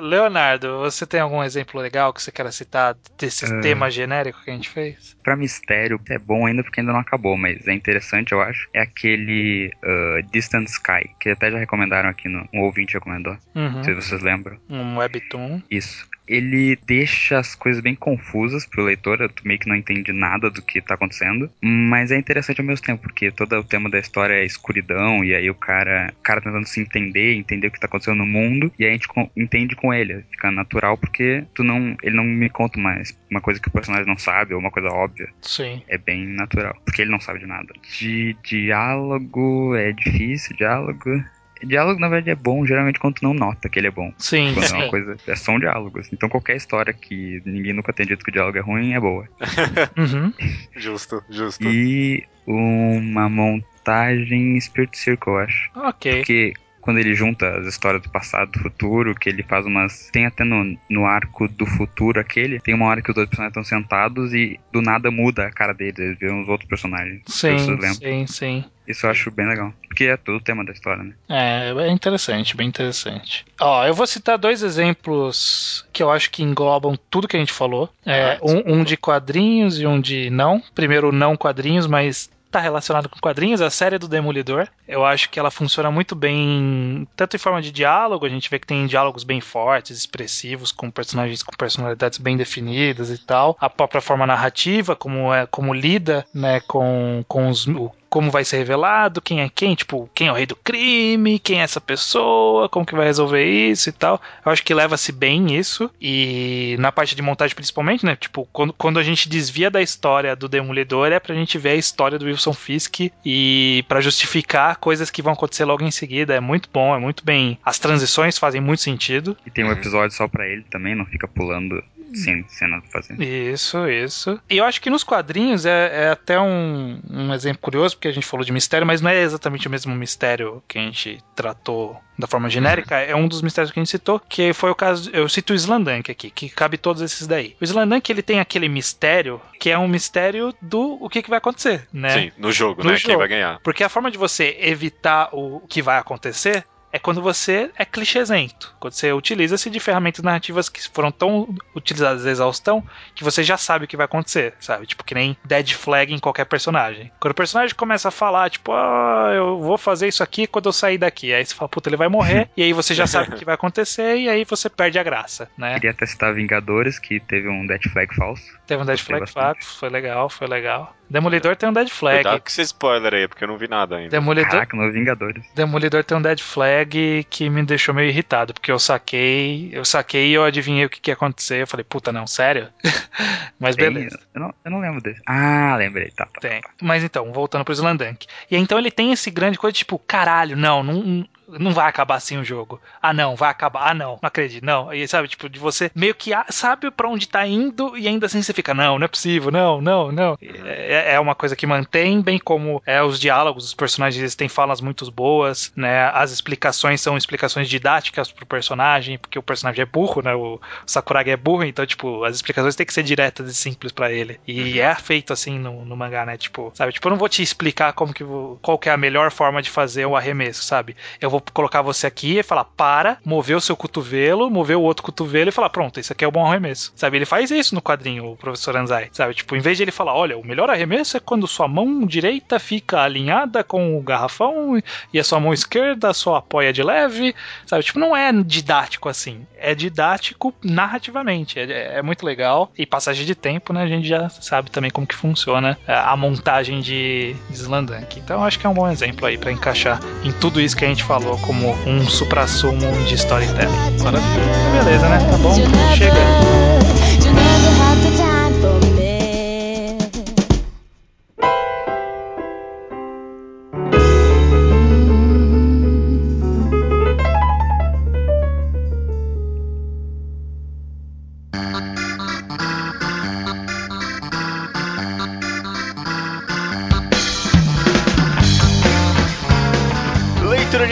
Leonardo, você tem algum exemplo legal que você queira citar desse uh, tema genérico que a gente fez? Pra mistério, é bom ainda porque ainda não acabou, mas é interessante, eu acho. É aquele uh, Distant Sky, que até já recomendaram aqui no. Um ouvinte recomendou. Uhum. Não sei se vocês lembram. Um webtoon. Isso ele deixa as coisas bem confusas pro leitor, tu meio que não entende nada do que tá acontecendo, mas é interessante ao mesmo tempo, porque todo o tema da história é escuridão, e aí o cara, o cara tentando se entender, entender o que tá acontecendo no mundo, e aí a gente entende com ele, fica natural porque tu não, ele não me conta mais uma coisa que o personagem não sabe, ou uma coisa óbvia. Sim. É bem natural, porque ele não sabe de nada. De diálogo é difícil, diálogo Diálogo, na verdade, é bom geralmente quando tu não nota que ele é bom. Sim, quando sim. É, uma coisa, é só um diálogo. Assim. Então qualquer história que ninguém nunca tenha dito que o diálogo é ruim é boa. [laughs] uhum. Justo, justo. E uma montagem Spirit Circle, eu acho. Ok. Porque quando ele junta as histórias do passado, do futuro, que ele faz umas. Tem até no, no arco do futuro aquele, tem uma hora que os dois personagens estão sentados e do nada muda a cara deles, eles viram os outros personagens. Sim, sim, sim. Isso eu acho bem legal. Porque é todo o tema da história, né? É, é interessante, bem interessante. Ó, eu vou citar dois exemplos que eu acho que englobam tudo que a gente falou. É, ah, um, um de quadrinhos e um de não. Primeiro, não quadrinhos, mas tá relacionado com quadrinhos, a série do Demolidor. Eu acho que ela funciona muito bem, tanto em forma de diálogo, a gente vê que tem diálogos bem fortes, expressivos, com personagens com personalidades bem definidas e tal. A própria forma narrativa, como é como lida, né, com, com os, o como vai ser revelado, quem é quem, tipo, quem é o rei do crime, quem é essa pessoa, como que vai resolver isso e tal. Eu acho que leva-se bem isso. E na parte de montagem principalmente, né? Tipo, quando, quando a gente desvia da história do Demolidor é pra gente ver a história do Wilson Fisk e para justificar coisas que vão acontecer logo em seguida. É muito bom, é muito bem. As transições fazem muito sentido. E tem um episódio só pra ele também, não fica pulando sem, sem nada pra fazer. Isso, isso. E eu acho que nos quadrinhos é, é até um, um exemplo curioso, porque a gente falou de mistério, mas não é exatamente o mesmo mistério que a gente tratou da forma genérica, é um dos mistérios que a gente citou, que foi o caso, eu cito o Slandank aqui, que cabe todos esses daí. O Slandank, ele tem aquele mistério, que é um mistério do o que, que vai acontecer, né? Sim, no jogo, No né? jogo. Quem vai ganhar. Porque a forma de você evitar o que vai acontecer é quando você é clichêsento. Quando você utiliza-se de ferramentas narrativas que foram tão utilizadas à exaustão que você já sabe o que vai acontecer, sabe? Tipo, que nem dead flag em qualquer personagem. Quando o personagem começa a falar, tipo, ah, eu vou fazer isso aqui quando eu sair daqui. Aí você fala, puta, ele vai morrer. [laughs] e aí você já sabe o que vai [laughs] acontecer e aí você perde a graça, né? Queria testar Vingadores, que teve um Death Flag falso. Teve um dead flag fato, foi legal, foi legal. Demolidor tem um dead flag. Cuidado com esse spoiler aí, porque eu não vi nada ainda. Demolidor, Caraca, no Vingadores. Demolidor tem um dead flag que me deixou meio irritado, porque eu saquei, eu saquei e eu adivinhei o que, que ia acontecer. Eu falei, puta, não, sério? [laughs] Mas Tem- beleza. Eu não, eu não lembro desse. Ah, lembrei. Tá, tá. Tem. Mas então, voltando pro Slandank. E então ele tem esse grande coisa, tipo, caralho, não, não, não vai acabar assim o jogo. Ah, não, vai acabar. Ah, não, não acredito, não. E sabe, tipo, de você meio que sabe pra onde tá indo e ainda assim você fica, não, não é possível, não, não, não. É, é uma coisa que mantém, bem como é os diálogos, os personagens eles têm falas muito boas, né? As explicações são explicações didáticas pro personagem, porque o personagem é burro, né? O Sakuragi é burro, então, tipo, as explicações têm que ser diretas e simples pra ele. E é feito assim no, no mangá, né? Tipo, sabe? Tipo, eu não vou te explicar como que qual que é a melhor forma de fazer o arremesso, sabe? Eu vou colocar você aqui e falar, para, mover o seu cotovelo, mover o outro cotovelo e falar, pronto, esse aqui é o bom arremesso. Sabe? Ele faz isso no quadrinho, o professor Anzai. Sabe? Tipo, em vez de ele falar, olha, o melhor arremesso é quando sua mão direita fica alinhada com o garrafão e a sua mão esquerda só apoia de leve. Sabe? Tipo, não é didático assim. É didático narrativamente. É, é muito legal. E passagem de tempo, né? A gente já sabe também como que funciona a montagem de, de Slandank. Então, acho que é um bom exemplo aí pra encaixar em tudo isso que a gente falou como um supra-sumo de storytelling. Maravilha. Beleza, né? Tá bom? Chega.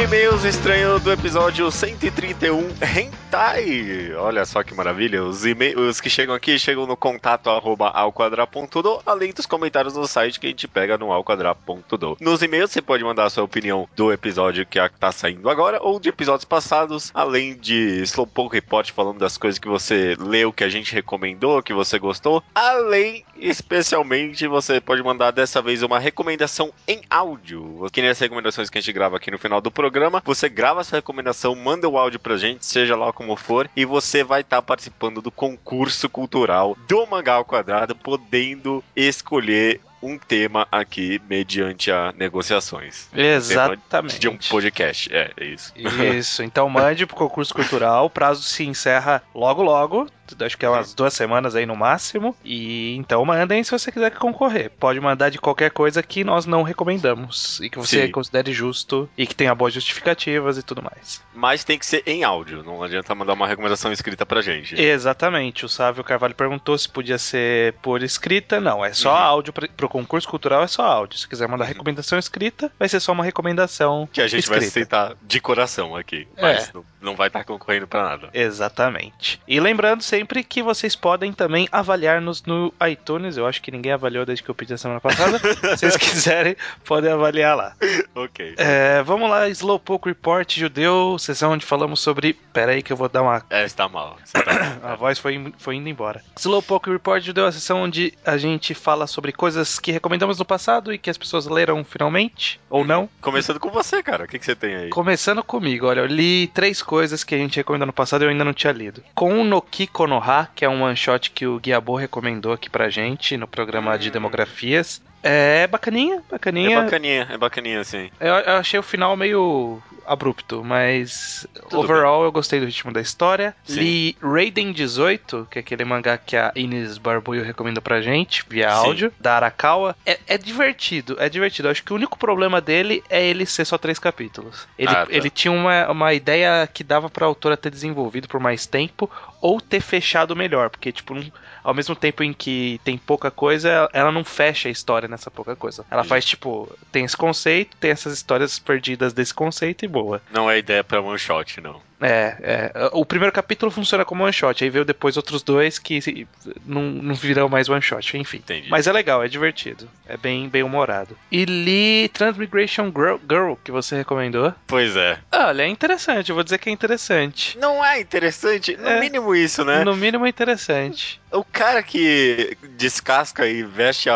E-mails estranho do episódio 131 Hentai. Olha só que maravilha. Os e-mails que chegam aqui chegam no contato arroba alquadra.do, além dos comentários no site que a gente pega no alquadra.do. Nos e-mails você pode mandar a sua opinião do episódio que está saindo agora ou de episódios passados, além de Slowpoke Report falando das coisas que você leu, que a gente recomendou, que você gostou. Além, especialmente, você pode mandar dessa vez uma recomendação em áudio. Que nem as recomendações que a gente grava aqui no final do programa. Você grava essa recomendação, manda o áudio pra gente, seja lá como for, e você vai estar participando do concurso cultural do Mangá ao Quadrado, podendo escolher um tema aqui mediante a negociações. Exatamente. De um podcast, é, é isso. Isso, então mande pro concurso cultural, o prazo se encerra logo logo, acho que é umas duas semanas aí no máximo, e então mandem se você quiser concorrer. Pode mandar de qualquer coisa que nós não recomendamos, e que você Sim. considere justo, e que tenha boas justificativas e tudo mais. Mas tem que ser em áudio, não adianta mandar uma recomendação escrita pra gente. Exatamente, o Sávio Carvalho perguntou se podia ser por escrita, não, é só Uhum. áudio, pra- pro concurso cultural é só áudio, se quiser mandar Uhum. recomendação escrita, vai ser só uma recomendação Que a gente vai escrita. aceitar de coração aqui, É. mas não, não vai estar concorrendo pra nada. Exatamente. E lembrando sempre que vocês podem também avaliar-nos no iTunes. Eu acho que ninguém avaliou desde que eu pedi a semana passada. [laughs] Se vocês quiserem, podem avaliar lá. Ok. É, vamos lá, Slowpoke Report Judeu, sessão onde falamos sobre. Pera aí que eu vou dar uma. É, está mal. Você tá- [coughs] A voz foi, foi indo embora. Slowpoke Report Judeu é a sessão onde a gente fala sobre coisas que recomendamos no passado e que as pessoas leram finalmente, ou não. Começando com você, cara. O que, que você tem aí? Começando comigo, olha, eu li três coisas que a gente recomendou no passado e eu ainda não tinha lido. Com no Kikonoha, que é um one shot que o Guiabo recomendou aqui pra gente no programa de demografias. É bacaninha, bacaninha. É bacaninha, é bacaninha, assim. Eu, eu achei o final meio abrupto, mas Tudo overall eu gostei do ritmo da história. Sim. Li Raiden 18, que é aquele mangá que a Ines Barbuio recomenda pra gente, via Sim. áudio, da Arakawa. É, é divertido, é divertido. Eu acho que o único problema dele é ele ser só três capítulos. Ele, Ah, tá. ele tinha uma, uma ideia que dava pra autora ter desenvolvido por mais tempo ou ter fechado melhor, porque, tipo, não- ao mesmo tempo em que tem pouca coisa, ela não fecha a história nessa pouca coisa. Ela faz, tipo, tem esse conceito, tem essas histórias perdidas desse conceito e boa. Não é ideia pra one shot, não. É, é. O primeiro capítulo funciona como one shot, aí veio depois outros dois que não, não virão mais one shot, enfim. Entendi. Mas é legal, é divertido. É bem, bem humorado. E li Transmigration Girl, Girl, que você recomendou. Pois é. Olha, é interessante, eu vou dizer que é interessante. Não é interessante? No É. mínimo isso, né? No mínimo é interessante. O cara que descasca e veste a,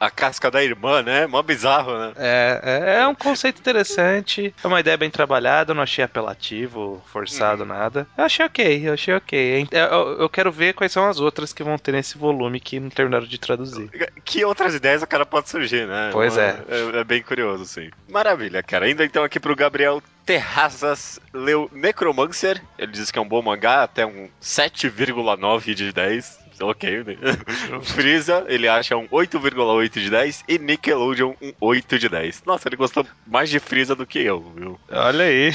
a, a casca da irmã, né? Mó bizarro, né? É, é, é um conceito interessante, é uma ideia bem trabalhada, eu não achei apelativo, forçado, nada. Eu achei ok, eu achei ok. Eu, eu- eu quero ver quais são as outras que vão ter nesse volume que não terminaram de traduzir. Que outras ideias o cara pode surgir, né? Pois é. é. É bem curioso, sim. Maravilha, cara. Indo então aqui pro Gabriel Terrazas leu Necromancer. Ele diz que é um bom mangá, até um 7,9 de 10. Ok, né? [laughs] Freeza, ele acha um 8,8 de 10. E Nickelodeon, um 8 de 10. Nossa, ele gostou mais de Freeza do que eu, viu? Olha aí.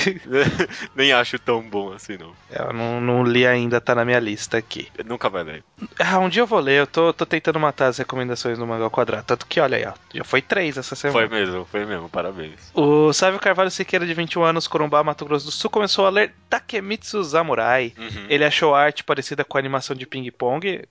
[laughs] Nem acho tão bom assim, não. Eu não, não li ainda, tá na minha lista aqui. Nunca vai ler. Ah, um dia eu vou ler, eu tô, tô tentando matar as recomendações no Mangá ao Quadrado. Tanto que, olha aí, ó, já foi três essa Foi semana. mesmo, foi mesmo, parabéns. O Sávio Carvalho Siqueira, de 21 anos, Corumbá, Mato Grosso do Sul, começou a ler Takemitsu Samurai. Uhum. Ele achou arte parecida com a animação de Ping Pong,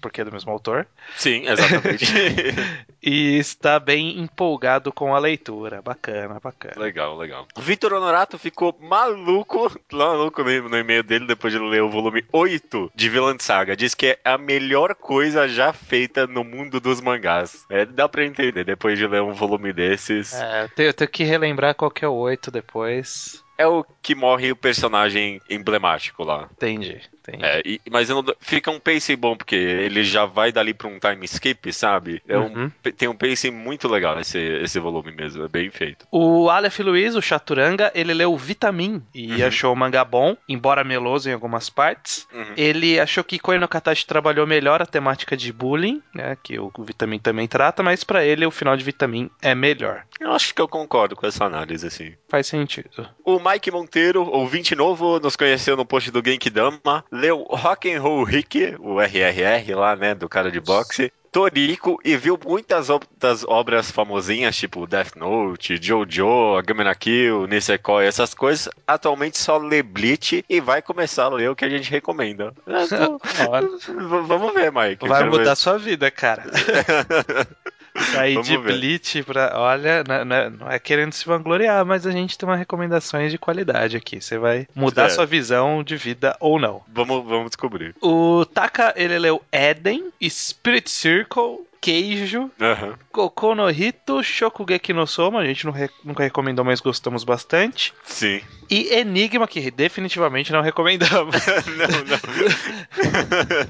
porque é do mesmo autor, Sim, exatamente. [laughs] e está bem empolgado com a leitura. Bacana, bacana. legal, legal. Vitor Honorato ficou maluco, maluco no no e-mail dele depois de ler o volume 8 de Villain Saga. Diz que é a melhor coisa já feita no mundo dos mangás. É, dá pra entender depois de ler um volume desses. É, É, eu tenho, eu tenho que relembrar qual que é o 8 depois. O que morre o personagem emblemático lá. Entendi, entendi. É, e- mas não- fica um pacing bom, porque ele já vai dali pra um time skip, sabe? É um- Uhum. tem um pacing muito legal esse, esse volume mesmo, é bem feito. O Aleph Luiz, o Chaturanga, ele leu Vitamin e Uhum. achou o mangá bom, embora meloso em algumas partes. Uhum. Ele achou que Koe no Katachi trabalhou melhor a temática de bullying, né, que o Vitamin também trata, mas pra ele o final de Vitamin é melhor. Eu acho que eu concordo com essa análise, assim. Faz sentido. O Mike Monteiro, ouvinte novo, nos conheceu no post do Genkidama, leu Rock and Roll Rick, o RRR lá, né, do cara de boxe, Toriko e viu muitas das obras famosinhas, tipo Death Note, Jojo, Agamemnon Kill, Nisekoi, essas coisas. Atualmente só lê Bleach e vai começar a ler o que a gente recomenda. [laughs] É, [laughs] Vamos ver, Mike. vai mudar ver. sua vida, cara. [laughs] Sair de ver. Bleach pra. Olha, não, não- não é querendo se vangloriar, mas a gente tem umas recomendações de qualidade aqui. Você vai mudar É. sua visão de vida ou não. Vamos, vamos descobrir. O Taka, ele leu Eden, Spirit Circle, Queijo, Aham. Kokou no Hito, Shokugeki no Soma, a gente não re- nunca recomendou, mas gostamos bastante. Sim. E Enigma, que definitivamente não recomendamos. [laughs] não, não.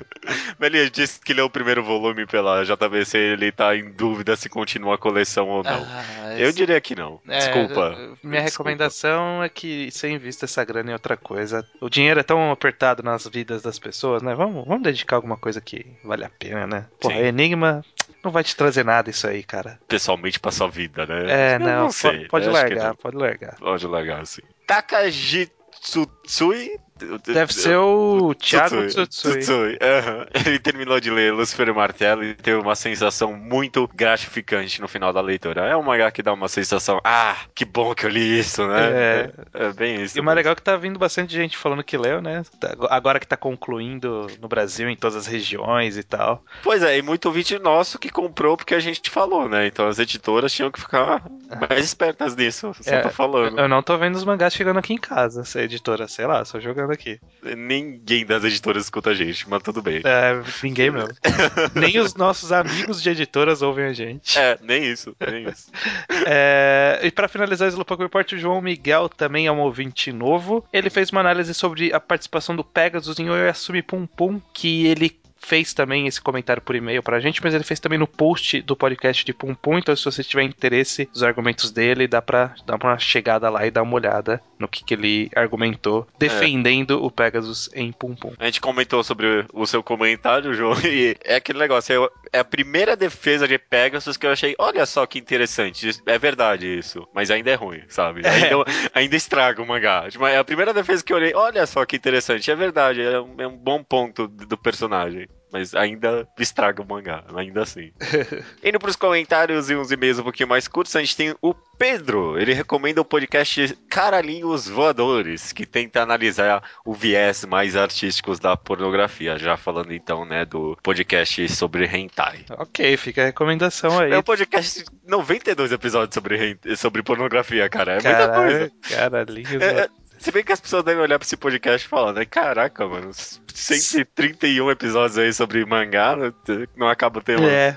[laughs] Ele disse que leu o primeiro volume pela JBC ele tá em dúvida se continua a coleção ou não. Ah, Eu esse- diria que não. É, Desculpa. Minha Desculpa. recomendação é que você invista essa grana em outra coisa. O dinheiro é tão apertado nas vidas das pessoas, né? Vamos, vamos dedicar alguma coisa que vale a pena, né? Porra, Sim. Enigma não vai te trazer nada isso aí, cara. Pessoalmente pra sua vida, né? É, Eu não, sei. po- pode que largar, não. pode largar. Pode largar, sim. Takajitsutsui? Deve ser o Thiago Tsutsui. [laughs] Ele terminou de ler Lucifer e Martelo e teve uma sensação muito gratificante no final da leitura. É um mangá que dá uma sensação, ah, que bom que eu li isso, né? É. É, é bem isso. E o mais legal é que tá vindo bastante gente falando que leu, né? Tá- Agora que tá concluindo no Brasil, em todas as regiões e tal. Pois é, e muito ouvinte nosso que comprou porque a gente falou, né? Então as editoras tinham que ficar mais espertas nisso. Só É, tô falando. Eu não tô vendo os mangás chegando aqui em casa, essa editora, sei lá, só jogando aqui. Ninguém das editoras escuta a gente, mas tudo bem. É, ninguém mesmo. [laughs] Nem os nossos amigos de editoras ouvem a gente. É, nem isso, nem isso. [laughs] É, e pra finalizar o Slowpoke Report, o João Miguel também é um ouvinte novo. Ele fez uma análise sobre a participação do Pegasus em Oyasumi Pum Pum, que ele fez também esse comentário por e-mail pra gente, mas ele fez também no post do podcast de Pum Pum. Então, se você tiver interesse nos argumentos dele, dá pra dar uma chegada lá e dar uma olhada no que, que ele argumentou, defendendo o Pegasus em Pum Pum. A gente comentou sobre o seu comentário, João, [laughs] e é aquele negócio, é a primeira defesa de Pegasus que eu achei, olha só que interessante, é verdade isso, mas ainda é ruim, sabe? Ainda, ainda estraga o mangá. Tipo, é a primeira defesa que eu olhei, olha só que interessante, é verdade, é um, é um bom ponto do personagem. Mas ainda estraga o mangá, ainda assim. [laughs] Indo pros comentários e uns e-mails um pouquinho mais curtos, a gente tem o Pedro. Ele recomenda o podcast Caralhinhos Voadores, que tenta analisar o viés mais artísticos da pornografia. Já falando então, né, do podcast sobre hentai. Ok, fica a recomendação aí. É um podcast de 92 episódios sobre, sobre pornografia, cara. É muita coisa. Caralho. É, é, se bem que as pessoas devem olhar pra esse podcast e falar, né? Caraca, mano, 131 episódios aí sobre mangá, né, não acaba o tema. É,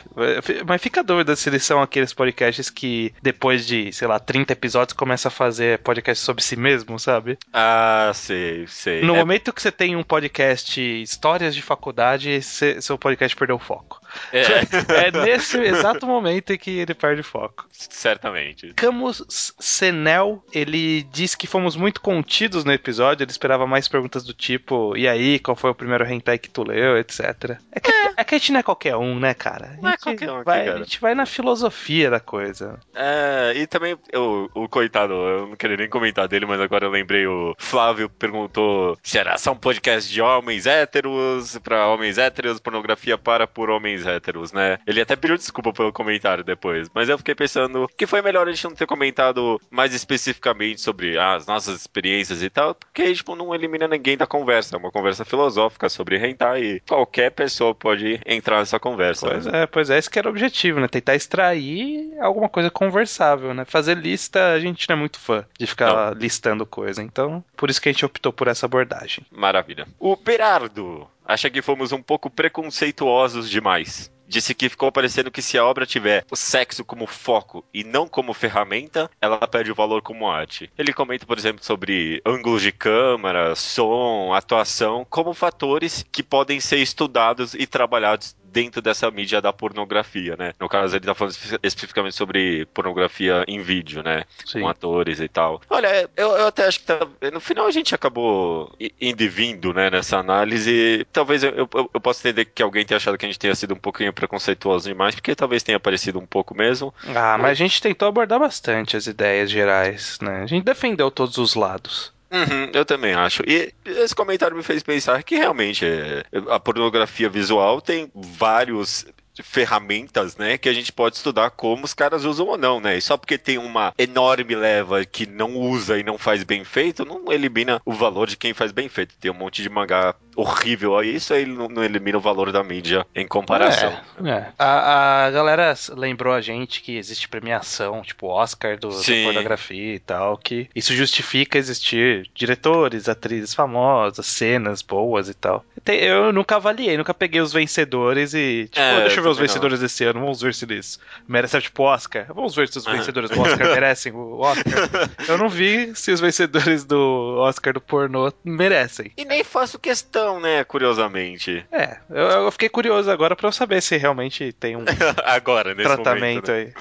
mas fica a dúvida se eles são aqueles podcasts que depois de, sei lá, 30 episódios começa a fazer podcast sobre si mesmo, sabe? Ah, sei, sei. No É, momento que você tem um podcast histórias de faculdade, seu podcast perdeu o foco. É, É nesse exato momento em que ele perde foco. certamente. Camus Senel, ele disse que fomos muito contidos no episódio, ele esperava mais perguntas do tipo, e aí, qual foi o primeiro hentai que tu leu, etc. É que, é. que a gente não é qualquer um, né, cara? A Não é gente qualquer um aqui, vai, cara. A gente vai na filosofia da coisa. É, e também o, o coitado, eu não queria nem comentar dele, mas agora eu lembrei, o Flávio perguntou se era só um podcast de homens héteros, pra homens héteros, pornografia para por homens héteros, né? Ele até pediu desculpa pelo comentário depois, mas eu fiquei pensando que foi melhor a gente não ter comentado mais especificamente sobre ah, as nossas experiências e tal, porque, tipo, não elimina ninguém da conversa, é uma conversa filosófica sobre hentai e qualquer pessoa pode entrar nessa conversa. Pois né? é, pois é, esse que era o objetivo, né? Tentar extrair alguma coisa conversável, né? Fazer lista, a gente não é muito fã de ficar listando coisa, então por isso que a gente optou por essa abordagem. Maravilha. O Berardo acha que fomos um pouco preconceituosos demais. Disse que ficou parecendo que se a obra tiver o sexo como foco e não como ferramenta, ela perde o valor como arte. Ele comenta, por exemplo, sobre ângulos de câmera, som, atuação, como fatores que podem ser estudados e trabalhados dentro dessa mídia da pornografia, né? No caso, ele tá falando espe- especificamente sobre pornografia em vídeo, né? Sim. com atores e tal. Olha, eu, eu até acho que tá, no final a gente acabou i- indo e vindo, né, nessa análise. Talvez eu, eu, eu possa entender que alguém tenha achado que a gente tenha sido um pouquinho preconceituoso demais, porque talvez tenha parecido um pouco mesmo. Ah, mas a gente tentou abordar bastante as ideias gerais, né? A gente defendeu todos os lados. Uhum, eu também acho. E esse comentário me fez pensar que realmente é, a pornografia visual tem vários ferramentas, né, que a gente pode estudar como os caras usam ou não, né? E só porque tem uma enorme leva que não usa e não faz bem feito, não elimina o valor de quem faz bem feito. Tem um monte de mangá horrível aí, isso aí não, não elimina o valor da mídia em comparação. É, é. A, a galera lembrou a gente que existe premiação, tipo Oscar do, da pornografia e tal, que isso justifica existir diretores, atrizes famosas, cenas boas e tal. Eu nunca avaliei, nunca peguei os vencedores e, tipo, É, deixa eu ver os também vencedores desse ano, vamos ver se eles merecem, tipo, Oscar. Vamos ver se os vencedores do Oscar [laughs] merecem o Oscar. Eu não vi se os vencedores do Oscar do pornô merecem. E nem faço questão, né, curiosamente. É, eu, eu fiquei curioso agora pra eu saber se realmente tem um [laughs] Agora, nesse tratamento momento. né? aí.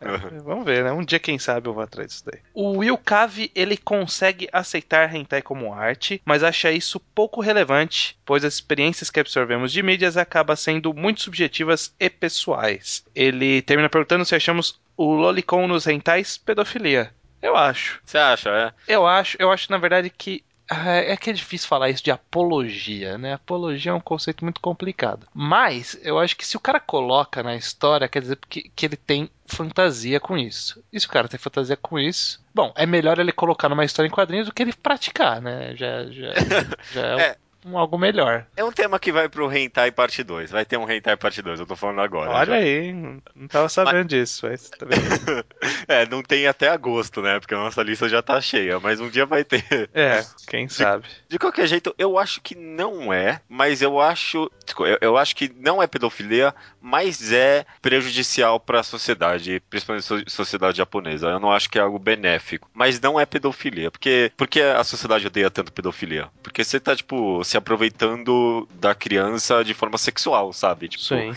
É, vamos ver, né? Um dia, quem sabe, eu vou atrás disso daí. O Will Cave, ele consegue aceitar hentai como arte, mas acha isso pouco relevante, pois as experiências que absorvemos de mídias acabam sendo muito subjetivas e pessoais. Ele termina perguntando se achamos o lolicon nos hentais pedofilia. Eu acho. Você acha, é? Eu acho, eu acho na verdade que é que é difícil falar isso de apologia, né? Apologia é um conceito muito complicado. Mas eu acho que se o cara coloca na história, quer dizer que, que ele tem fantasia com isso. E se o cara tem fantasia com isso, bom, é melhor ele colocar numa história em quadrinhos do que ele praticar, né? Já, já, [laughs] já é, É. Um, algo melhor. É um tema que vai pro Hentai Parte 2. Vai ter um Hentai Parte 2, eu tô falando agora. Olha já. aí, não tava sabendo disso, mas tá? [laughs] É, não tem até agosto, né? Porque a nossa lista já tá cheia, mas um dia vai ter. É, quem sabe. De qualquer jeito, eu acho que não é, mas eu acho. Eu, eu acho que não é pedofilia, mas é prejudicial pra sociedade, principalmente so- sociedade japonesa. Eu não acho que é algo benéfico. Mas não é pedofilia. Porque, porque a sociedade odeia tanto pedofilia? Porque você tá, tipo, se se aproveitando da criança de forma sexual, sabe? Tipo, Sim.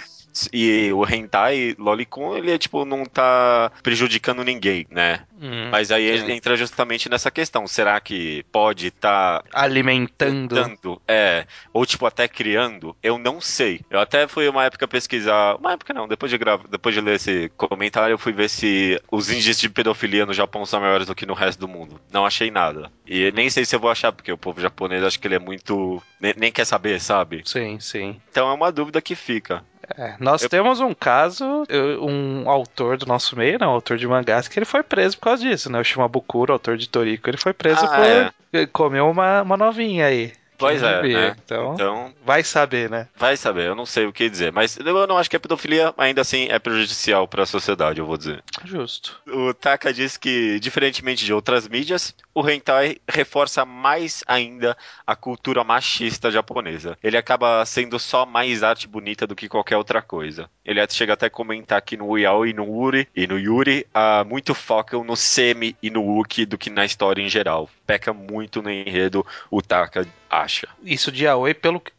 E o hentai lolicon, ele é tipo não tá prejudicando ninguém, né? Hum. Mas aí Sim. entra justamente nessa questão, será que pode estar Alimentando. dando, é, ou tipo até criando? Eu não sei. Eu até fui uma época pesquisar, uma época não, depois de gravar, depois de ler esse comentário, eu fui ver se os índices de pedofilia no Japão são maiores do que no resto do mundo. Não achei nada. E nem sei se eu vou achar, porque o povo japonês acho que ele é muito nem, nem quer saber, sabe? Sim, sim. Então é uma dúvida que fica. É, nós Eu- temos um caso, um autor do nosso meio, né, um autor de mangás, que ele foi preso por causa disso, né? O Shimabukuro, autor de Toriko, ele foi preso Ah, por comer uma, uma novinha aí. Pois é, né? Então, Então, vai saber, né? vai saber, eu não sei o que dizer. Mas eu não acho que a pedofilia ainda assim é prejudicial para a sociedade, eu vou dizer. Justo. O Taka diz que, diferentemente de outras mídias, o hentai reforça mais ainda a cultura machista japonesa. Ele acaba sendo só mais arte bonita do que qualquer outra coisa. Ele chega até a comentar que no yaoi e no uri e no yuri há muito focam no semi e no uki do que na história em geral. Peca muito no enredo, o Taka acha. Isso de Aoi, pelo que-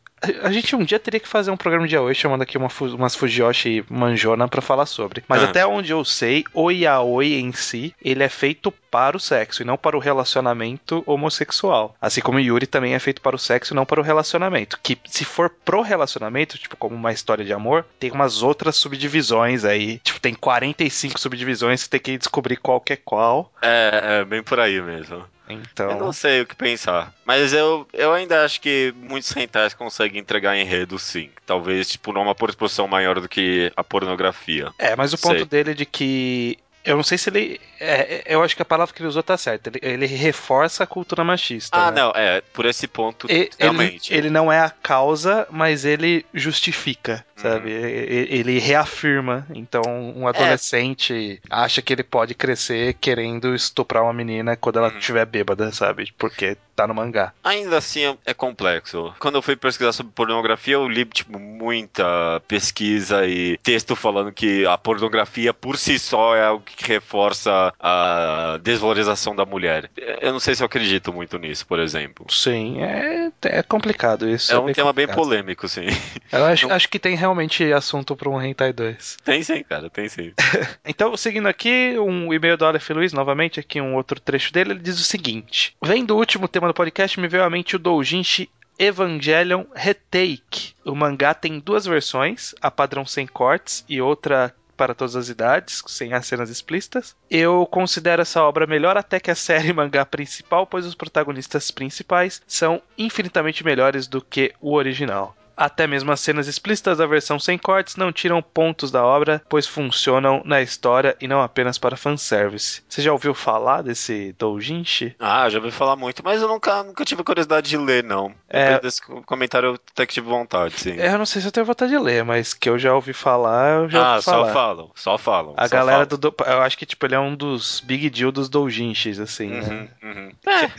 a gente um dia teria que fazer um programa de Yaoi chamando aqui uma, umas Fujiyoshi manjona pra falar sobre. Mas Ah. até onde eu sei, o Yaoi em si, ele é feito para o sexo e não para o relacionamento homossexual. Assim como o Yuri também é feito para o sexo e não para o relacionamento. Que se for pro relacionamento, tipo como uma história de amor, tem umas outras subdivisões aí. Tipo, tem 45 subdivisões, você tem que descobrir qual que é qual. É, é bem por aí mesmo. Então, Eu não sei o que pensar. Mas eu, eu ainda acho que muitos rentais conseguem entregar enredo, sim. Talvez, tipo, numa proporção maior do que a pornografia. É, mas o ponto Sei. dele é de que. Eu não sei se ele. é, eu acho que a palavra que ele usou tá certa. Ele, ele reforça a cultura machista. Ah, né? não, é, por esse ponto, E- Ele, realmente. ele não é a causa, mas ele justifica, sabe? Uhum. E- Ele reafirma. Então, um adolescente acha que ele pode crescer querendo estuprar uma menina quando ela Uhum. estiver bêbada, sabe? Porque tá no mangá. Ainda assim é- é complexo. Quando eu fui pesquisar sobre pornografia, eu li, tipo, muita pesquisa e texto falando que a pornografia por si só é algo que reforça a desvalorização da mulher. Eu não sei se eu acredito muito nisso, por exemplo. Sim, é, é complicado isso. É um bem tema bem complicado. polêmico, sim. [laughs] Eu acho, Não- acho que tem realmente assunto pra um Hentai 2. Tem sim, cara, tem sim. [laughs] Então, seguindo aqui, um e-mail do Aleph Luiz, novamente, aqui um outro trecho dele, ele diz o seguinte: Vendo o último tema do podcast, me veio à mente o Doujinshi Evangelion Retake. O mangá tem duas versões, a padrão sem cortes e outra para todas as idades, sem as cenas explícitas. Eu considero essa obra melhor até que a série mangá principal, pois os protagonistas principais são infinitamente melhores do que o original. Até mesmo as cenas explícitas da versão sem cortes não tiram pontos da obra, pois funcionam na história e não apenas para fanservice. Você já ouviu falar desse Doujinshi? Ah, já ouvi falar muito, mas eu nunca, nunca tive curiosidade de ler, não. É. Depois desse comentário eu até que tive vontade, sim. Eu não sei se eu tenho vontade de ler, mas que eu já ouvi falar, eu já ah, ouvi só falar. falam, só falam. A só galera falam. do, do- Eu acho que tipo, ele é um dos big deal dos doujinshis, assim, né? Uhum, uhum.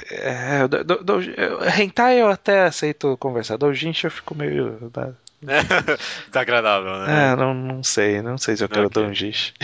É, do, do, do, eu- hentai eu até aceito conversar. Doujinshi eu fico meio. Né? [laughs] Desagradável, né? É, não, não sei, não sei se eu quero Ok. doujinshi. [laughs]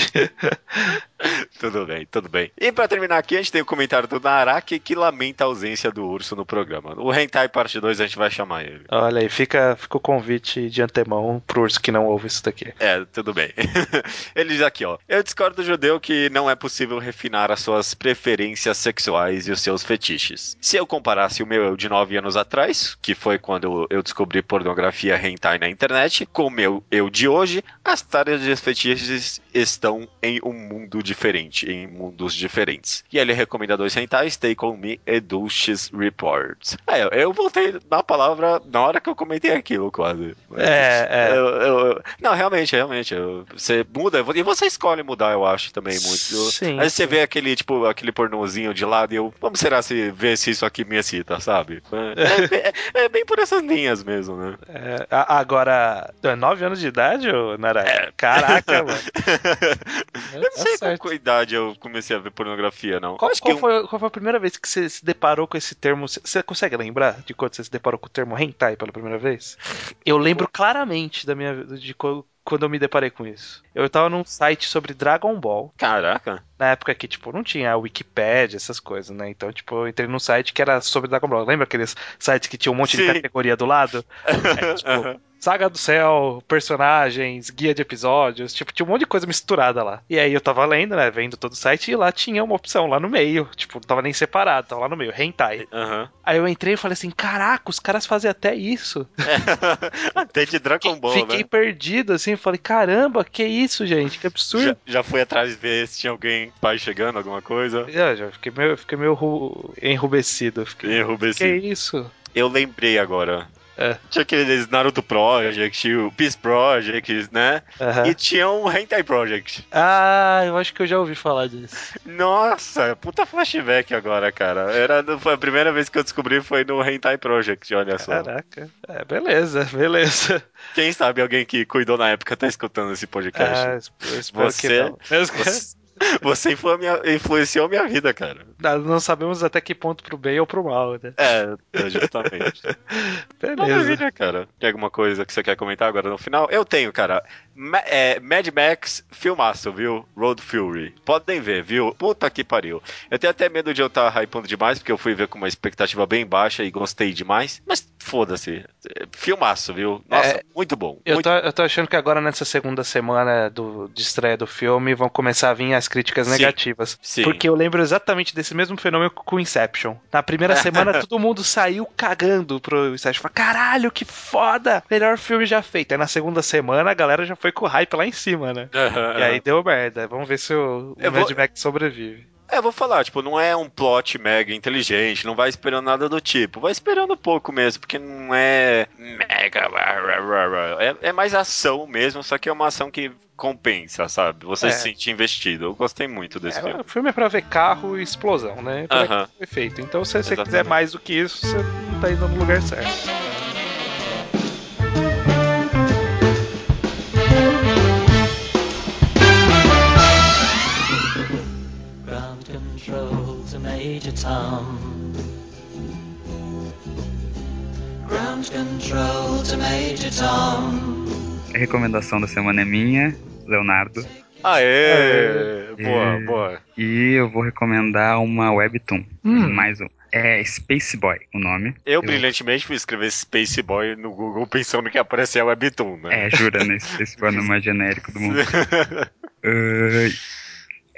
Tudo bem, tudo bem. E pra terminar aqui, a gente tem o comentário do Naraki que lamenta a ausência do urso no programa. O Hentai Parte 2 a gente vai chamar ele. Olha aí, fica, fica o convite de antemão pro urso que não ouve isso daqui. É, tudo bem. [laughs] Ele diz aqui, ó. Eu discordo do judeu que não é possível refinar as suas preferências sexuais e os seus fetiches. Se eu comparasse o meu eu de 9 anos atrás, que foi quando eu descobri pornografia hentai na internet, com o meu eu de hoje, as tareas de fetiches estão em um mundo diferente, em mundos diferentes. E ele recomenda dois hentais, Take On Me e Dulces Reports. É, eu- eu voltei na palavra na hora que eu comentei aquilo, quase. É, é. Eu- eu- eu- não, realmente, realmente. eu- você muda, e você escolhe mudar, eu acho, também muito. Eu- Sim, Aí você sim. vê aquele, tipo, aquele pornozinho de lado e eu, vamos será se ver se isso aqui me excita, sabe? É, é- [laughs] é bem por essas linhas mesmo, né? É, a- agora, é nove anos de idade, ô Naraka? Caraca, [laughs] mano. Eu não Tá sei com qual idade eu comecei a ver pornografia, não. Qual, acho qual que foi, qual foi a primeira vez que você se deparou com esse termo? Você- consegue lembrar de quando você se deparou com o termo hentai pela primeira vez? Eu lembro claramente da minha de co- quando eu me deparei com isso. Eu tava num site sobre Dragon Ball. Caraca. Na época que, tipo, não tinha Wikipedia, essas coisas, né? Então, tipo, eu entrei num site que era sobre Dragon Ball. Lembra aqueles sites que tinha um monte de Sim. categoria do lado? [laughs] É, tipo. Saga do Céu, personagens, guia de episódios, tipo, tinha um monte de coisa misturada lá. E aí eu tava lendo, né, vendo todo o site, e lá tinha uma opção lá no meio, tipo, não tava nem separado, tava lá no meio, hentai. Aham. Aí eu entrei e falei assim, caraca, os caras fazem até isso. [laughs] Até de Dragon Ball, Fiquei né? perdido, assim, falei, caramba, que isso, gente, que absurdo. Já, já fui atrás ver se tinha alguém pai chegando, alguma coisa. Já, já fiquei meio, fiquei meio ru- enrubescido. Fiquei, que Enrubescido. isso? Eu lembrei agora. É. Tinha aqueles Naruto Project, o Peace Project, né? Aham. E tinha um Hentai Project. Ah, eu acho que eu já ouvi falar disso. Nossa, puta flashback agora, cara. Era, foi a primeira vez que eu descobri foi no Hentai Project, olha só. Caraca. É, beleza, [laughs] beleza. Quem sabe alguém que cuidou na época tá escutando esse podcast. Ah, eu espero Você- que não. Você, [laughs] você minha- influenciou minha vida, cara. Não sabemos até que ponto pro bem ou pro mal, né? É, é, justamente. [laughs] Beleza. Maravilha, cara. Tem alguma coisa que você quer comentar agora no final? Eu tenho, cara. Ma- é, Mad Max, filmaço, viu? Road Fury. Podem ver, viu? Puta que pariu. Eu tenho até medo de eu estar hypando demais, porque eu fui ver com uma expectativa bem baixa e gostei demais. Mas foda-se. Filmaço, viu? Nossa, É, muito bom. Eu muito tô, eu tô achando que agora nessa segunda semana do, de estreia do filme vão começar a vir as críticas Sim. negativas. Sim. Porque eu lembro exatamente desse mesmo fenômeno com Inception. Na primeira [laughs] semana todo mundo saiu cagando pro Inception. Falou, caralho, que foda! Melhor filme já feito. Aí na segunda semana a galera já foi com o hype lá em cima, né? Aham, E aí deu merda. Vamos ver se o, o Mad vou- Max sobrevive. É, vou falar, tipo, não é um plot mega inteligente, não vai esperando nada do tipo. Vai esperando pouco mesmo, porque não é mega. É, é mais ação mesmo, só que é uma ação que compensa, sabe? Você É. se sente investido. Eu gostei muito desse É, filme. o filme é pra ver carro e explosão, né? Pra ver Aham. que foi feito. Então se você quiser mais do que isso, você não tá indo no lugar certo. Ground control to Major Tom. Ground control to Major Tom. A recomendação da semana é minha, Leonardo. Aê! Boa, É. boa. E eu vou recomendar uma webtoon. Hum. Mais um. É Space Boy o nome. Eu, brilhantemente, fui escrever Space Boy no Google [laughs] pensando que ia aparecer a Webtoon, né? É, jura, né? Space Boy é mais genérico do mundo. [laughs] Ah,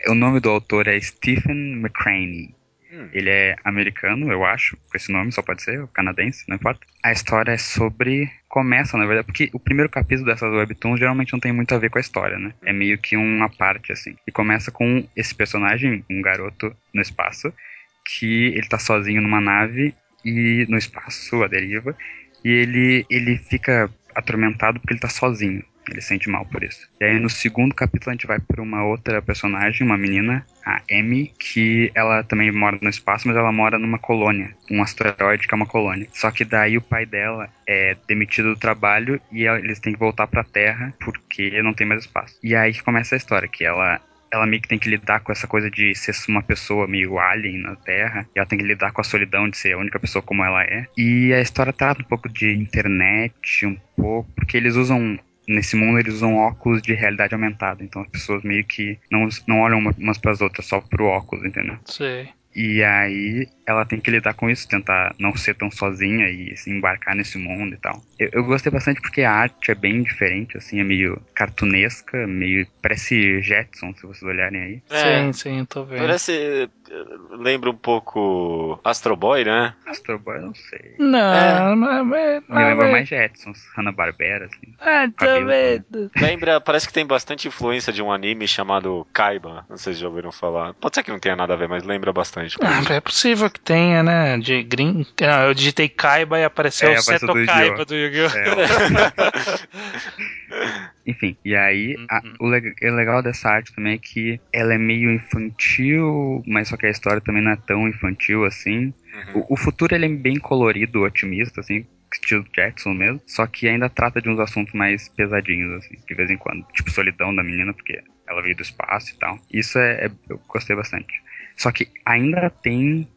o nome do autor é Stephen McCraney. Hum. Ele é americano, eu acho, com esse nome, só pode ser, canadense, não importa. A história é sobre. Começa, na verdade, porque o primeiro capítulo dessas webtoons geralmente não tem muito a ver com a história, né? É meio que uma parte, assim. E começa com esse personagem, um garoto no espaço, que ele tá sozinho numa nave e no espaço, a deriva, e ele, ele fica atormentado porque ele tá sozinho. Ele sente mal por isso. E aí no segundo capítulo a gente vai pra uma outra personagem, uma menina, a Amy, que ela também mora no espaço, mas ela mora numa colônia, um asteroide que é uma colônia. Só que daí o pai dela é demitido do trabalho e eles têm que voltar pra Terra porque não tem mais espaço. E aí que começa a história, que ela ela meio que tem que lidar com essa coisa de ser uma pessoa meio alien na Terra, e ela tem que lidar com a solidão de ser a única pessoa como ela é. E a história trata um pouco de internet, um pouco, porque eles usam nesse mundo eles usam óculos de realidade aumentada, então as pessoas meio que não, não olham uma- umas para as outras só pro óculos, entendeu? Sei. E aí ela tem que lidar com isso, tentar não ser tão sozinha e se embarcar nesse mundo e tal. Eu, eu gostei bastante porque a arte é bem diferente, assim, é meio cartunesca, meio parece Jetson, se vocês olharem aí. É, Sim, sim, tô vendo. parece. Lembra um pouco Astro Boy, né? Astro Boy, eu não sei. Não, mas. mas- Me lembra mas- mais Jetsons, Hanna-Barbera, assim. Ah, vendo. Lembra, parece que tem bastante influência de um anime chamado Kaiba. Não sei se já ouviram falar. Pode ser que não tenha nada a ver, mas lembra bastante. Ah, é possível que tenha, né? De green. Não, eu digitei Kaiba e apareceu É, o Seto do Kaiba Yu-Gi-Oh! do Yu-Gi-Oh! É. [laughs] Enfim, e aí a- Uhum. o, le- o legal dessa arte também é que ela é meio infantil, mas só que a história também não é tão infantil assim. Uhum. O, o futuro ele é bem colorido, otimista, assim, estilo Jackson mesmo, só que ainda trata de uns assuntos mais pesadinhos, assim, de vez em quando. Tipo solidão da menina, porque ela veio do espaço e tal. Isso é, é- eu gostei bastante. Só que ainda tem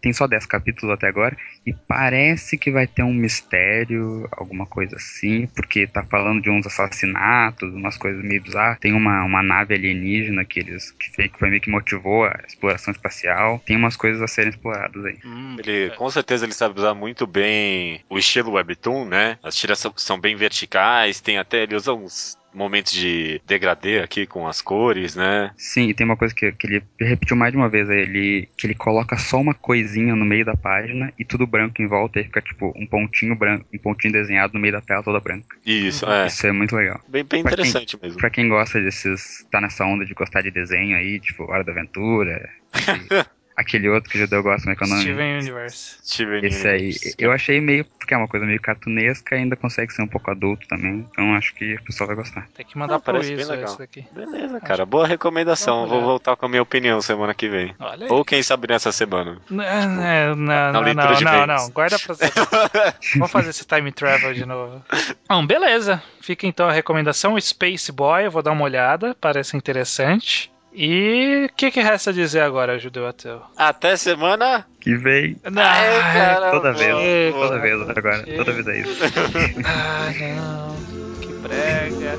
tem só 10 capítulos até agora, e parece que vai ter um mistério, alguma coisa assim, porque tá falando de uns assassinatos, umas coisas meio bizarras. Tem uma, uma nave alienígena que eles que foi, que foi meio que motivou a exploração espacial. Tem umas coisas a serem exploradas aí. Hum, Ele, com certeza ele sabe usar muito bem o estilo webtoon, né? As tiras são, são bem verticais, tem até ele usa uns momentos de degradê aqui com as cores, né? Sim, e tem uma coisa que, que ele repetiu mais de uma vez, aí, ele, que ele coloca só uma coisinha no meio da página e tudo branco em volta, e fica tipo um pontinho branco, um pontinho desenhado no meio da tela toda branca. Isso, é. Isso é muito legal. Bem, bem Pra quem- interessante mesmo. Pra quem gosta desses. tá nessa onda de gostar de desenho aí, tipo Hora da Aventura. [laughs] aquele outro que o judeu gosta, como é que é o nome? Steven Universe. Steven Esse aí, eu achei meio, porque é uma coisa meio cartunesca e ainda consegue ser um pouco adulto também, então acho que o pessoal vai gostar. Tem que mandar Ah, pro parece bem isso legal. esse daqui. Beleza, cara. Boa recomendação. Vou voltar com a minha opinião semana que vem. Ou quem sabe nessa semana. Não, não, não, não, leitura de não, meios. não, guarda pra [laughs] Vamos fazer esse time travel de novo. Bom, beleza. Fica então a recomendação Space Boy, eu vou dar uma olhada, parece interessante. E o que, que resta dizer agora, Judeu Ateu? Até semana. Que vem Não, Aê, cara, toda boa, vez, boa. toda vez agora, toda vez é isso. [laughs] Ah, não. Que brega.